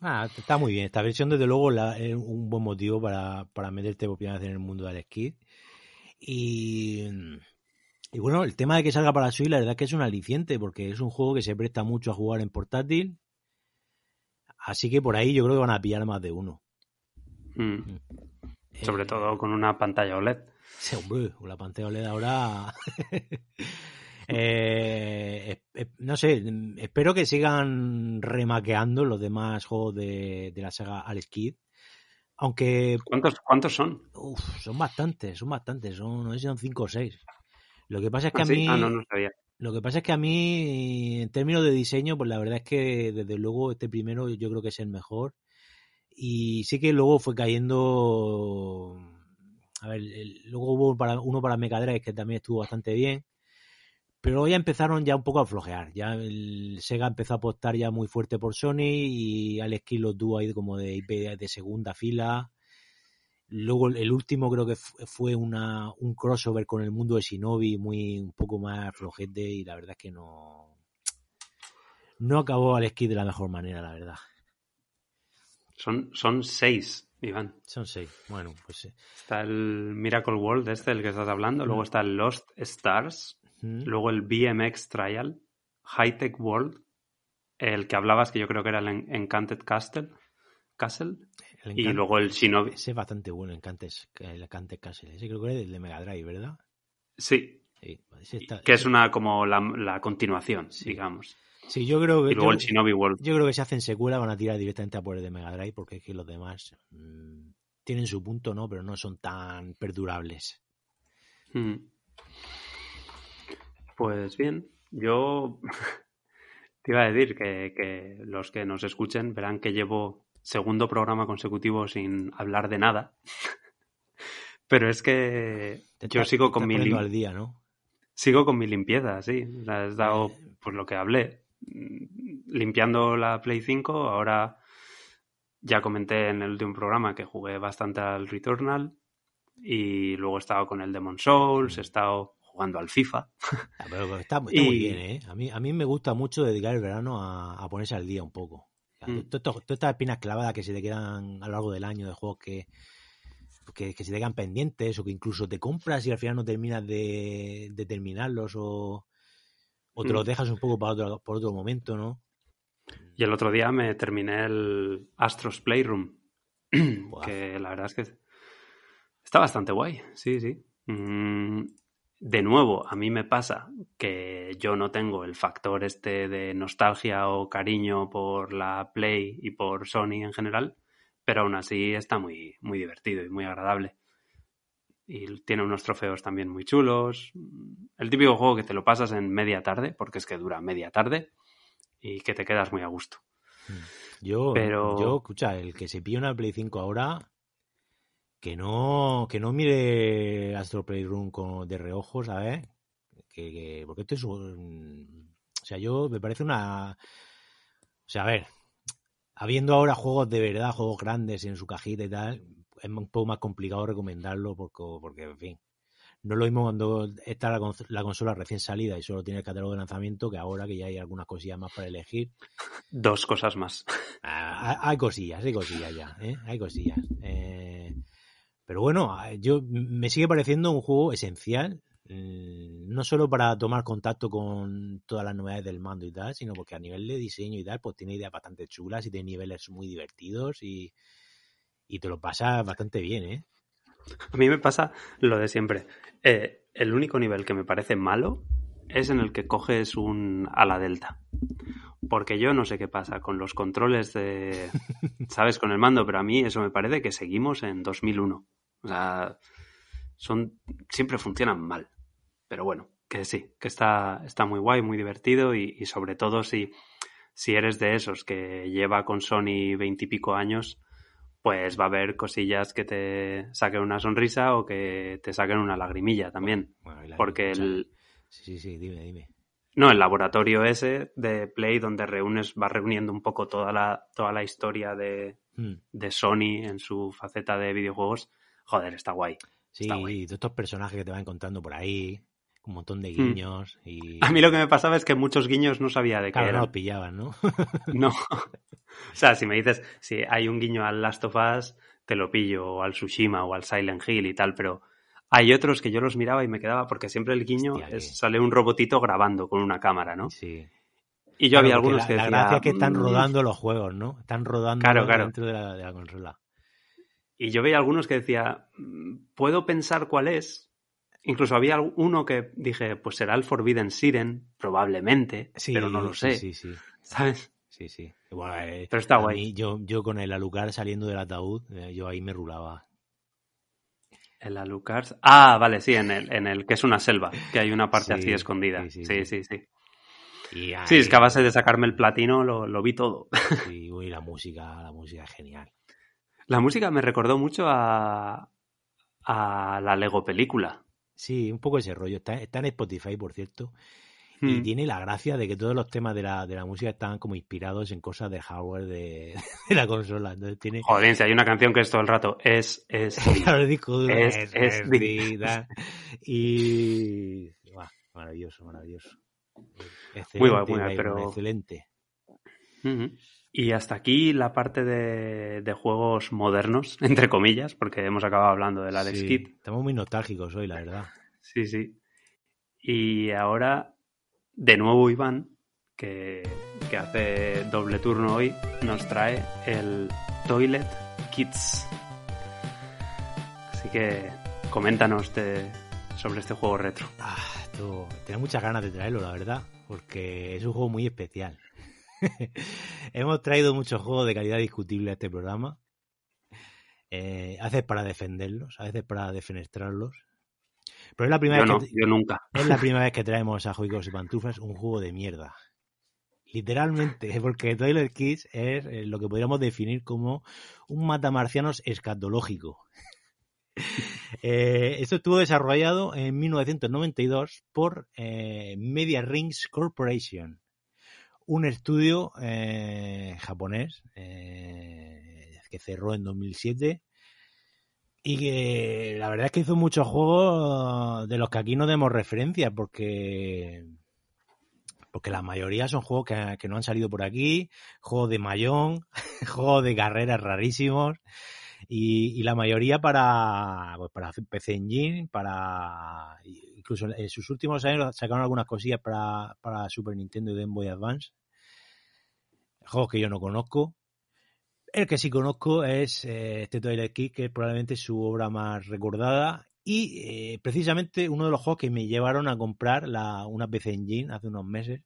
Ah, está muy bien. Esta versión, desde luego, es un buen motivo para, para meterte por primera vez en el mundo del esquí. Y y bueno, el tema de que salga para Switch, la verdad es que es un aliciente, porque es un juego que se presta mucho a jugar en portátil. Así que por ahí yo creo que van a pillar más de uno. Mm. Mm. Sobre eh, todo con una pantalla OLED. Sí, hombre, la pantalla OLED ahora. Eh, no sé, espero que sigan remaqueando los demás juegos de, la saga Alex Kidd. Aunque. ¿Cuántos, cuántos son? son bastantes, son bastantes. Son, no sé si son 5 o 6. Lo que pasa es que ¿Ah, a mí. Ah, no, no sabía. Lo que pasa es que a mí, en términos de diseño, pues la verdad es que desde luego este primero yo creo que es el mejor. Y sí que luego fue cayendo. A ver, luego hubo para, uno para Mega Drive que también estuvo bastante bien. Pero ya empezaron ya un poco a flojear. Ya el Sega empezó a apostar ya muy fuerte por Sony y Alex Kidd los tuvo ahí como de de segunda fila. Luego el último creo que fue una, un crossover con el mundo de Shinobi muy un poco más flojete y la verdad es que no no acabó al esquí de la mejor manera, la verdad. Son, son seis, Iván. Son seis. Bueno, pues sí. Está el Miracle World, este, el que estás hablando. Luego está el Lost Stars. Luego el BMX Trial. High Tech World. El que hablabas, que yo creo que era el Enchanted Castle. Castle y luego el Shinobi. Ese es bastante bueno, Encantes, el Enchanted Castle. Ese creo que es el de Mega Drive, ¿verdad? Sí. que es una como la, continuación, digamos. Sí, yo creo que. Y luego el Shinobi World. Yo creo que si hacen secuela van a tirar directamente a por el de Mega Drive porque es que los demás mm, tienen su punto, ¿no? Pero no son tan perdurables. Pues bien, yo te iba a decir que, que, los que nos escuchen verán que llevo segundo programa consecutivo sin hablar de nada. Pero es que yo sigo con mi día, ¿no? Sigo con mi limpieza, sí. has dado eh. pues lo que hablé. Limpiando la Play 5, ahora ya comenté en el último programa que jugué bastante al Returnal y luego he estado con el Demon Souls, he estado jugando al FIFA. Ah, pero está, muy bien, ¿eh? A mí, a mí me gusta mucho dedicar el verano a ponerse al día un poco. Mm. Todas estas espinas clavadas que se te quedan a lo largo del año de juegos que, que, se te quedan pendientes o que incluso te compras y al final no terminas de, terminarlos o, o te los mm. dejas un poco para otro, por otro momento, ¿no? Y el otro día me terminé el Astros Playroom, que la verdad es que Está bastante guay, sí, sí. Mm, de nuevo, a mí me pasa que yo no tengo el factor este de nostalgia o cariño por la Play y por Sony en general, pero aún así está muy, muy divertido y muy agradable. Y tiene unos trofeos también muy chulos. El típico juego que te lo pasas en media tarde, porque es que dura media tarde, y que te quedas muy a gusto. Mm. Yo, yo, escucha, el que se pilla una Play 5 ahora, que no, que no mire Astro Playroom con, de reojo, ¿sabes? Que, porque esto es un... O sea, yo me parece una... O sea, a ver, habiendo ahora juegos de verdad, juegos grandes en su cajita y tal, es un poco más complicado recomendarlo porque, porque en fin, no es lo mismo cuando está la, consola recién salida y solo tiene el catálogo de lanzamiento que ahora que ya hay algunas cosillas más para elegir. Dos cosas más. Ah, hay cosillas, hay cosillas ya, ¿eh? hay cosillas. Eh, pero bueno, yo me sigue pareciendo un juego esencial, mm, no solo para tomar contacto con todas las novedades del mando y tal, sino porque a nivel de diseño y tal, pues tiene ideas bastante chulas y tiene niveles muy divertidos y, te lo pasas bastante bien, ¿eh? A mí me pasa lo de siempre. Eh, el único nivel que me parece malo es en el que coges un ala delta. Porque yo no sé qué pasa con los controles de, ¿sabes? Con el mando, pero a mí eso me parece que seguimos en 2001. O sea, son, siempre funcionan mal. Pero bueno, que sí, que está, está muy guay, muy divertido y, sobre todo si, si eres de esos que lleva con Sony veintipico años, pues va a haber cosillas que te saquen una sonrisa o que te saquen una lagrimilla también. porque el... Sí, sí, dime, dime. No, el laboratorio ese de Play donde reúnes, va reuniendo un poco toda la, toda la historia de, hmm. de Sony en su faceta de videojuegos, joder, está guay. Sí, y todos estos personajes que te van encontrando por ahí, un montón de hmm. guiños. Y... A mí lo que me pasaba es que muchos guiños no sabía de qué claro, eran. no pillaban, ¿no? no. O sea, si me dices, si hay un guiño al Last of Us, te lo pillo, o al Tsushima, o al Silent Hill y tal, pero hay otros que yo los miraba y me quedaba, porque siempre el guiño es, sale un robotito grabando con una cámara, ¿no? Sí. Y yo había algunos que decían... La gracia es que están mm". rodando los juegos, ¿no? Están rodando dentro de la consola. Y yo veía algunos que decía, mm, puedo pensar cuál es. Incluso había uno que dije, pues será el Forbidden Siren, probablemente, pero no lo sé. Sí, sí, ¿Sabes? Sí, sí. Eh, pero está guay. yo, yo con el Alucard saliendo del ataúd, eh, yo ahí me rulaba. El Alucard. Ah, vale, sí, en el, en el que es una selva, que hay una parte así escondida. Sí, sí, sí. sí, sí. es que a base de sacarme el platino lo, lo vi todo. Sí, y la música, la música es genial. La música me recordó mucho a, a la Lego película. Sí, un poco ese rollo. Está, en Spotify, por cierto. Y hmm. tiene la gracia de que todos los temas de la, de la música están como inspirados en cosas de hardware de, la consola. Entonces tiene... Joder, si hay una canción que es todo el rato. Es, es, es, es, Y... maravilloso, maravilloso. Excelente, muy pero... Excelente. Y hasta aquí la parte de, juegos modernos, entre comillas, porque hemos acabado hablando del Alex sí, Estamos muy nostálgicos hoy, la verdad. Sí, sí. Y ahora, de nuevo Iván, que, que hace doble turno hoy, nos trae el Toilet Kids. Así que coméntanos sobre este juego retro. Ah, tengo muchas ganas de traerlo, la verdad, porque es un juego muy especial. Hemos traído muchos juegos de calidad discutible a este programa. Eh, a veces para defenderlos, a veces para defenestrarlos. Pero es la primera vez que, nunca. Es la primera vez que traemos a Juegos y Pantufas un juego de mierda. Literalmente, porque Toilet Kids es eh, lo que podríamos definir como un matamarcianos escatológico. Eh, esto estuvo desarrollado en 1992 por Media Rings Corporation un estudio eh, japonés eh, que cerró en 2007 y que la verdad es que hizo muchos juegos de los que aquí no demos referencia porque porque la mayoría son juegos que, no han salido por aquí, juegos de mayón, juegos de carreras rarísimos y, la mayoría para pues para PC Engine, para incluso en sus últimos años sacaron algunas cosillas para, para Super Nintendo y Game Boy Advance juegos que yo no conozco. El que sí conozco es eh, este Toilet Kid, que es probablemente su obra más recordada y eh, precisamente uno de los juegos que me llevaron a comprar la, una PC Engine hace unos meses.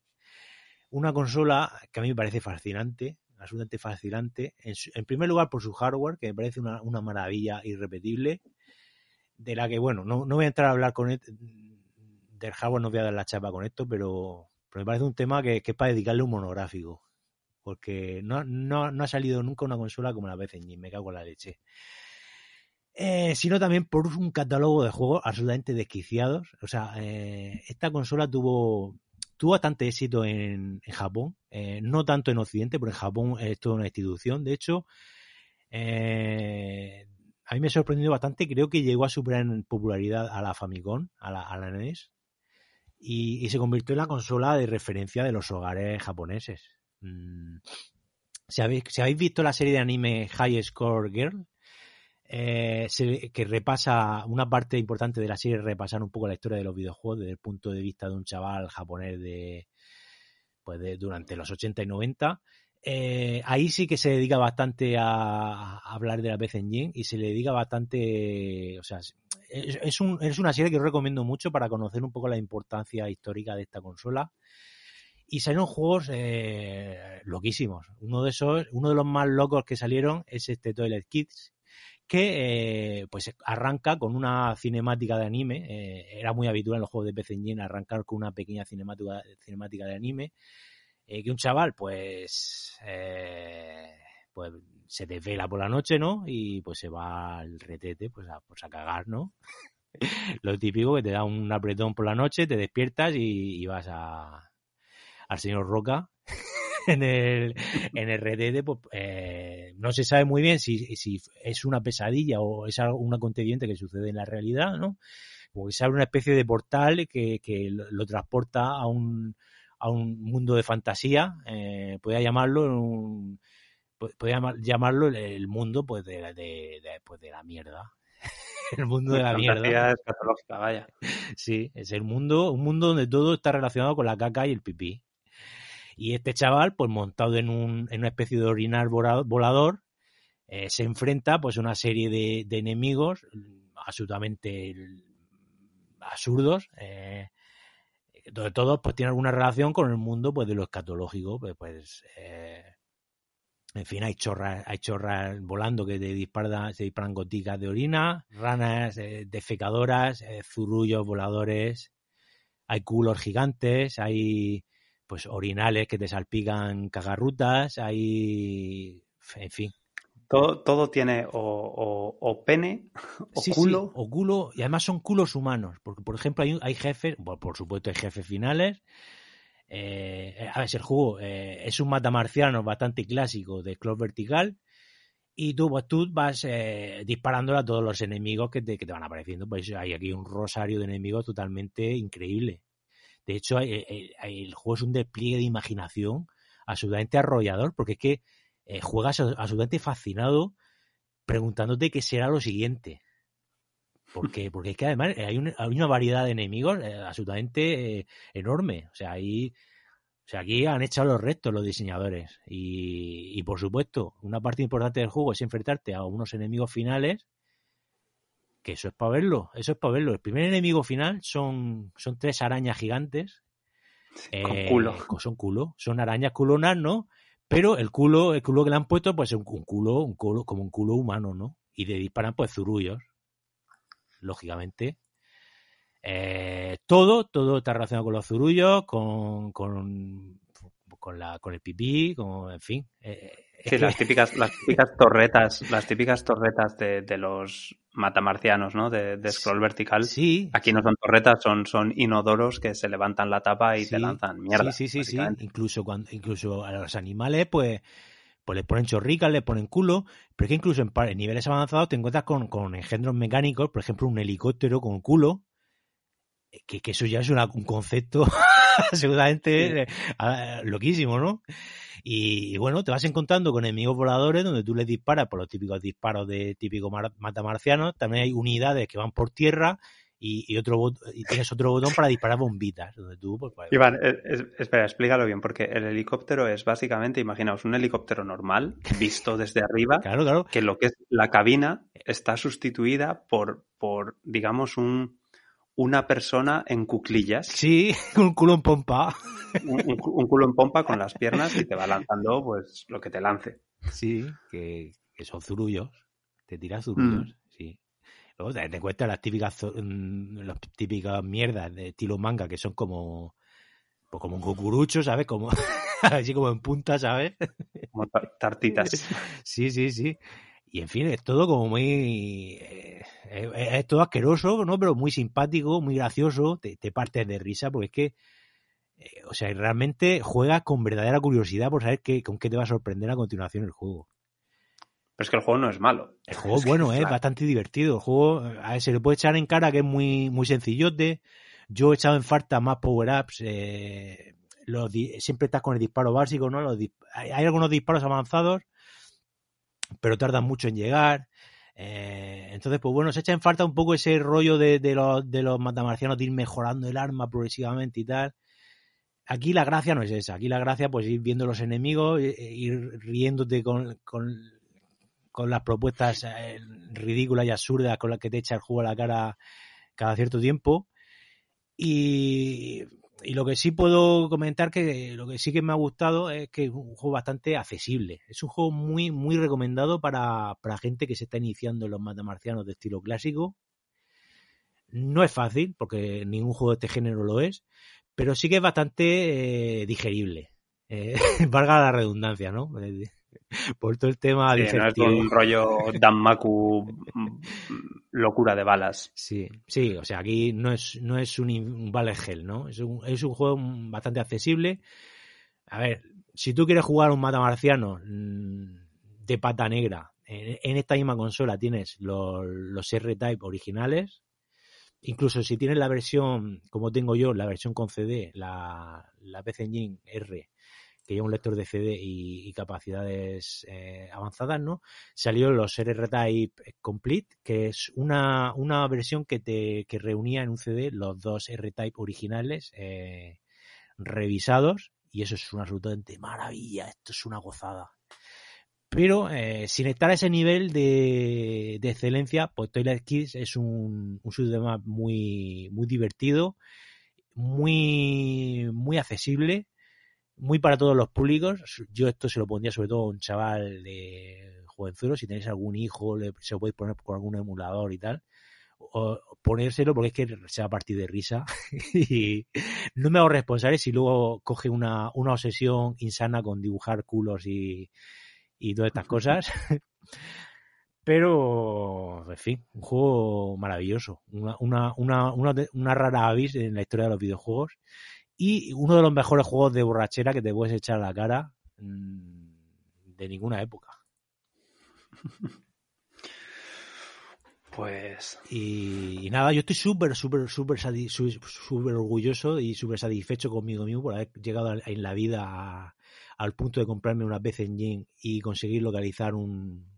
Una consola que a mí me parece fascinante, absolutamente fascinante. En, primer lugar por su hardware, que me parece una, una, maravilla irrepetible, de la que, bueno, no, no voy a entrar a hablar con él, del hardware, no voy a dar la chapa con esto, pero, pero me parece un tema que, que, es para dedicarle un monográfico. Porque no, no, no ha salido nunca una consola como la Engine, me cago en la leche. Eh, sino también por un catálogo de juegos absolutamente desquiciados. O sea, eh, esta consola tuvo, tuvo bastante éxito en, Japón, eh, no tanto en Occidente, pero en Japón es toda una institución. De hecho, eh, a mí me ha sorprendido bastante, creo que llegó a superar en popularidad a la Famicom, a la, NES, y, y, se convirtió en la consola de referencia de los hogares japoneses. Mm. Si, habéis, si habéis visto la serie de anime High Score Girl, eh, que repasa una parte importante de la serie, repasar un poco la historia de los videojuegos desde el punto de vista de un chaval japonés de, pues de, durante los 80 y 90. Eh, ahí sí que se dedica bastante a, hablar de la PC Engine y se le dedica bastante, o sea, es, un, es una serie que os recomiendo mucho para conocer un poco la importancia histórica de esta consola y salieron juegos eh, loquísimos. Uno de esos, uno de los más locos que salieron es este Toilet Kids, que eh, pues arranca con una cinemática de anime. Eh, era muy habitual en los juegos de PC Engine arrancar con una pequeña cinemática, cinemática de anime. Eh, que un chaval, pues, pues se desvela por la noche, ¿no? Y pues se va al retete, pues a, pues a cagar, ¿no? Lo típico que te da un apretón por la noche, te despiertas y, y vas a, al señor Roca en el, en el RDD, pues, eh, no se sabe muy bien si, si es una pesadilla o es algo, un acontecimiento que sucede en la realidad, ¿no? Como que se abre una especie de portal que, que lo, lo transporta a un, a un mundo de fantasía, eh, podría llamarlo un, podría llamarlo el mundo pues de, de, de, pues de la mierda. el mundo de la mierda. escatológica, vaya. Sí, es el mundo, un mundo donde todo está relacionado con la caca y el pipí. Y este chaval, pues montado en, un, en una especie de orinar volador, eh, se enfrenta pues a una serie de, enemigos absolutamente absurdos, eh, donde todos pues tienen alguna relación con el mundo pues de lo escatológico, pues, pues eh, en fin, hay chorras, hay chorras volando que te disparan, se disparan goticas de orina, ranas defecadoras, eh, zurullos voladores, hay culos gigantes, hay pues orinales que te salpican cagarrutas, hay, en fin. Todo, todo tiene o, o, o pene, o sí, culo. Sí, o culo, y además son culos humanos, porque por ejemplo hay, hay jefes, bueno, por supuesto hay jefes finales, eh, a ver, el juego eh, es un matamarciano bastante clásico de scroll vertical, y tú, pues, tú vas eh, disparándole a todos los enemigos que te, que te van apareciendo. Pues hay aquí un rosario de enemigos totalmente increíble. De hecho, el, el, el, juego es un despliegue de imaginación absolutamente arrollador, porque es que eh, juegas absolutamente fascinado preguntándote qué será lo siguiente. Porque, porque es que además hay, un, hay una variedad de enemigos eh, absolutamente eh, enorme. O sea, ahí, o sea, aquí han echado los restos los diseñadores. Y, y por supuesto, una parte importante del juego es enfrentarte a unos enemigos finales que eso es para verlo, eso es para verlo. El primer enemigo final son, son tres arañas gigantes. Con eh, culo. Son culo. Son arañas culonas, ¿no? Pero el culo, el culo que le han puesto, pues es un, un culo, un culo, como un culo humano, ¿no? Y le disparan, pues, zurullos. Lógicamente. Eh, todo, todo está relacionado con los zurullos, con, con, con, la, con el pipí, con, en fin. Eh, Sí, las típicas, las típicas torretas, las típicas torretas de, de los matamarcianos, ¿no? De, de, scroll vertical. Sí. Aquí no son torretas, son, son inodoros que se levantan la tapa y sí, te lanzan mierda. Sí, sí, sí, sí. Incluso cuando, incluso a los animales, pues, pues les ponen chorricas, les ponen culo, pero es que incluso en, en niveles avanzados te encuentras con, con, engendros mecánicos, por ejemplo, un helicóptero con culo, que, que eso ya es una, un concepto absolutamente sí. uh, loquísimo, ¿no? Y, y, bueno, te vas encontrando con enemigos voladores donde tú les disparas por los típicos disparos de típico mar, matamarcianos. También hay unidades que van por tierra y, otro y tienes otro botón para disparar bombitas. Donde tú, pues, Iván, espera, explícalo bien, porque el helicóptero es básicamente, imaginaos, un helicóptero normal, visto desde arriba, claro, claro. que lo que es la cabina está sustituida por, por digamos, un, una persona en cuclillas. Sí, un culo en pompa. Un, culo en pompa con las piernas y te va lanzando pues lo que te lance. Sí, que, son zurullos. Te tiras zurullos, mm. sí. Luego te, cuesta las típicas mm, las típicas mierdas de estilo manga que son como pues como un cucurucho, ¿sabes? Como así como en punta, ¿sabes? Como tartitas. Sí, sí, sí. Y en fin, es todo como muy. Eh, es, todo asqueroso, ¿no? Pero muy simpático, muy gracioso. Te, partes de risa porque es que. Eh, o sea, realmente juegas con verdadera curiosidad por saber qué, con qué te va a sorprender a continuación el juego. Pero es que el juego no es malo. El juego es bueno, es bastante divertido. El juego, a ver, se le puede echar en cara que es muy, muy sencillote. Yo he echado en falta más power-ups. Eh, siempre estás con el disparo básico, ¿no? hay, algunos disparos avanzados pero tardan mucho en llegar. Eh, entonces, pues bueno, se echa en falta un poco ese rollo de, los, de los matamarcianos de ir mejorando el arma progresivamente y tal. Aquí la gracia no es esa. Aquí la gracia, pues ir viendo los enemigos, ir riéndote con, con, con las propuestas eh, ridículas y absurdas con las que te echa el juego a la cara cada cierto tiempo. Y y lo que sí puedo comentar que lo que sí que me ha gustado es que es un juego bastante accesible. Es un juego muy, muy recomendado para, para gente que se está iniciando en los matamarcianos de estilo clásico. No es fácil, porque ningún juego de este género lo es, pero sí que es bastante eh, digerible. Eh, valga la redundancia, ¿no? por todo el tema sí, no es un rollo Danmaku mm, locura de balas. Sí, sí, o sea, aquí no es, no es un, un gel, ¿no? Es un, es un juego bastante accesible. A ver, si tú quieres jugar un matamarciano mm, de pata negra, en, esta misma consola tienes los, los R-Type originales. Incluso si tienes la versión, como tengo yo, la versión con CD, la, la PC Engine R, que lleva un lector de CD y, capacidades eh, avanzadas, ¿no? Salió los R-Type Complete, que es una, una versión que te que reunía en un CD los dos R-Type originales eh, revisados y eso es una absolutamente maravilla, esto es una gozada. Pero eh, sin estar a ese nivel de, de excelencia, pues Toilet Kids es un, un sistema muy, muy divertido, muy, muy accesible muy para todos los públicos. Yo esto se lo pondría sobre todo a un chaval de jovenzuelo. Si tenéis algún hijo, le, se lo podéis poner con algún emulador y tal. O ponérselo porque es que se va a partir de risa. y no me hago responsable si luego coge una, una obsesión insana con dibujar culos y, y todas estas cosas. Pero, en fin, un juego maravilloso. Una, una, una, una, una rara avis en la historia de los videojuegos y uno de los mejores juegos de borrachera que te puedes echar a la cara mm, de ninguna época. Pues. Y, nada, yo estoy súper, súper, súper súper orgulloso y súper satisfecho conmigo mismo por haber llegado en la vida al punto de comprarme una PC Engine y conseguir localizar un,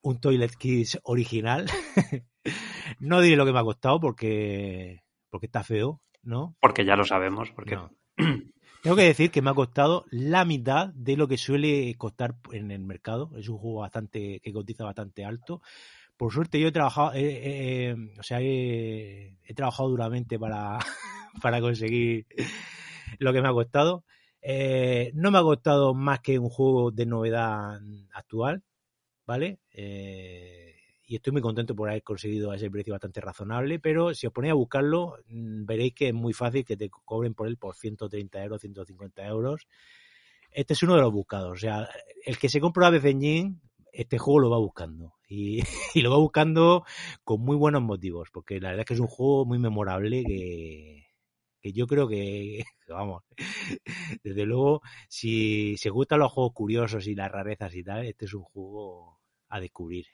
un Toilet Kids original. no diré lo que me ha costado porque, porque está feo, ¿no? Porque ya lo sabemos, porque... Tengo que decir que me ha costado la mitad de lo que suele costar en el mercado. Es un juego bastante que cotiza bastante alto. Por suerte yo he trabajado, o sea, he, trabajado duramente para, para conseguir lo que me ha costado. Eh, no me ha costado más que un juego de novedad actual, ¿vale? Eh, y estoy muy contento por haber conseguido ese precio bastante razonable, pero si os ponéis a buscarlo, mm, veréis que es muy fácil que te cobren por él por 130 euros, 150 euros. Este es uno de los buscados, o sea, el que se compra una vez en este juego lo va buscando y, lo va buscando con muy buenos motivos, porque la verdad es que es un juego muy memorable que, que yo creo que, vamos, desde luego, si se gustan los juegos curiosos y las rarezas y tal, este es un juego a descubrir.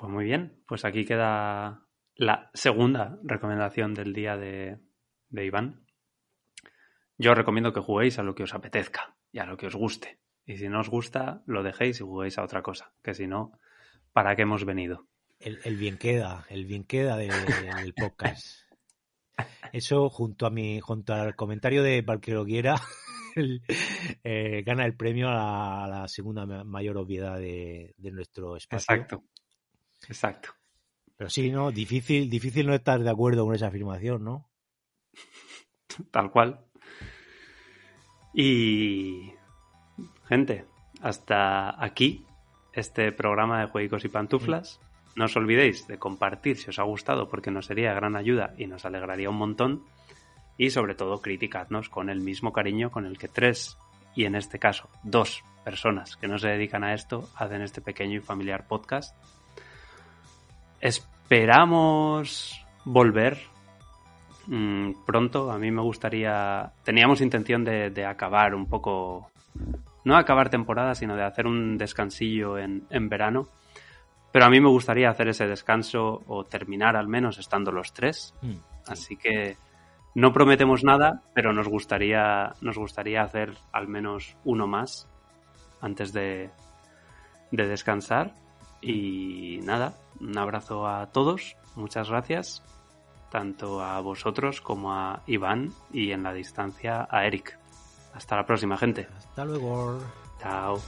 Pues muy bien, pues aquí queda la segunda recomendación del día de, Iván. Yo os recomiendo que juguéis a lo que os apetezca y a lo que os guste. Y si no os gusta, lo dejéis y juguéis a otra cosa, que si no, ¿para qué hemos venido? El, bien queda, el bien queda del, podcast. Eso junto a mi, junto al comentario de para eh, gana el premio a la, segunda mayor obviedad de, nuestro espacio. Exacto. Exacto. Pero sí, ¿no? Difícil, difícil no estar de acuerdo con esa afirmación, ¿no? Tal cual. Y gente, hasta aquí este programa de Juegos y Pantuflas. No os olvidéis de compartir si os ha gustado porque nos sería gran ayuda y nos alegraría un montón. Y sobre todo criticadnos con el mismo cariño con el que tres, y en este caso dos personas que no se dedican a esto, hacen este pequeño y familiar podcast. Esperamos volver mm, pronto. A mí me gustaría... Teníamos intención de, de acabar un poco no acabar temporada, sino de hacer un descansillo en, verano. Pero a mí me gustaría hacer ese descanso o terminar al menos estando los tres. Mm. Así que no prometemos nada, pero nos gustaría, nos gustaría hacer al menos uno más antes de, de descansar. Y nada, un abrazo a todos, muchas gracias, tanto a vosotros como a Iván y en la distancia a Eric. Hasta la próxima, gente. Hasta luego. Chao.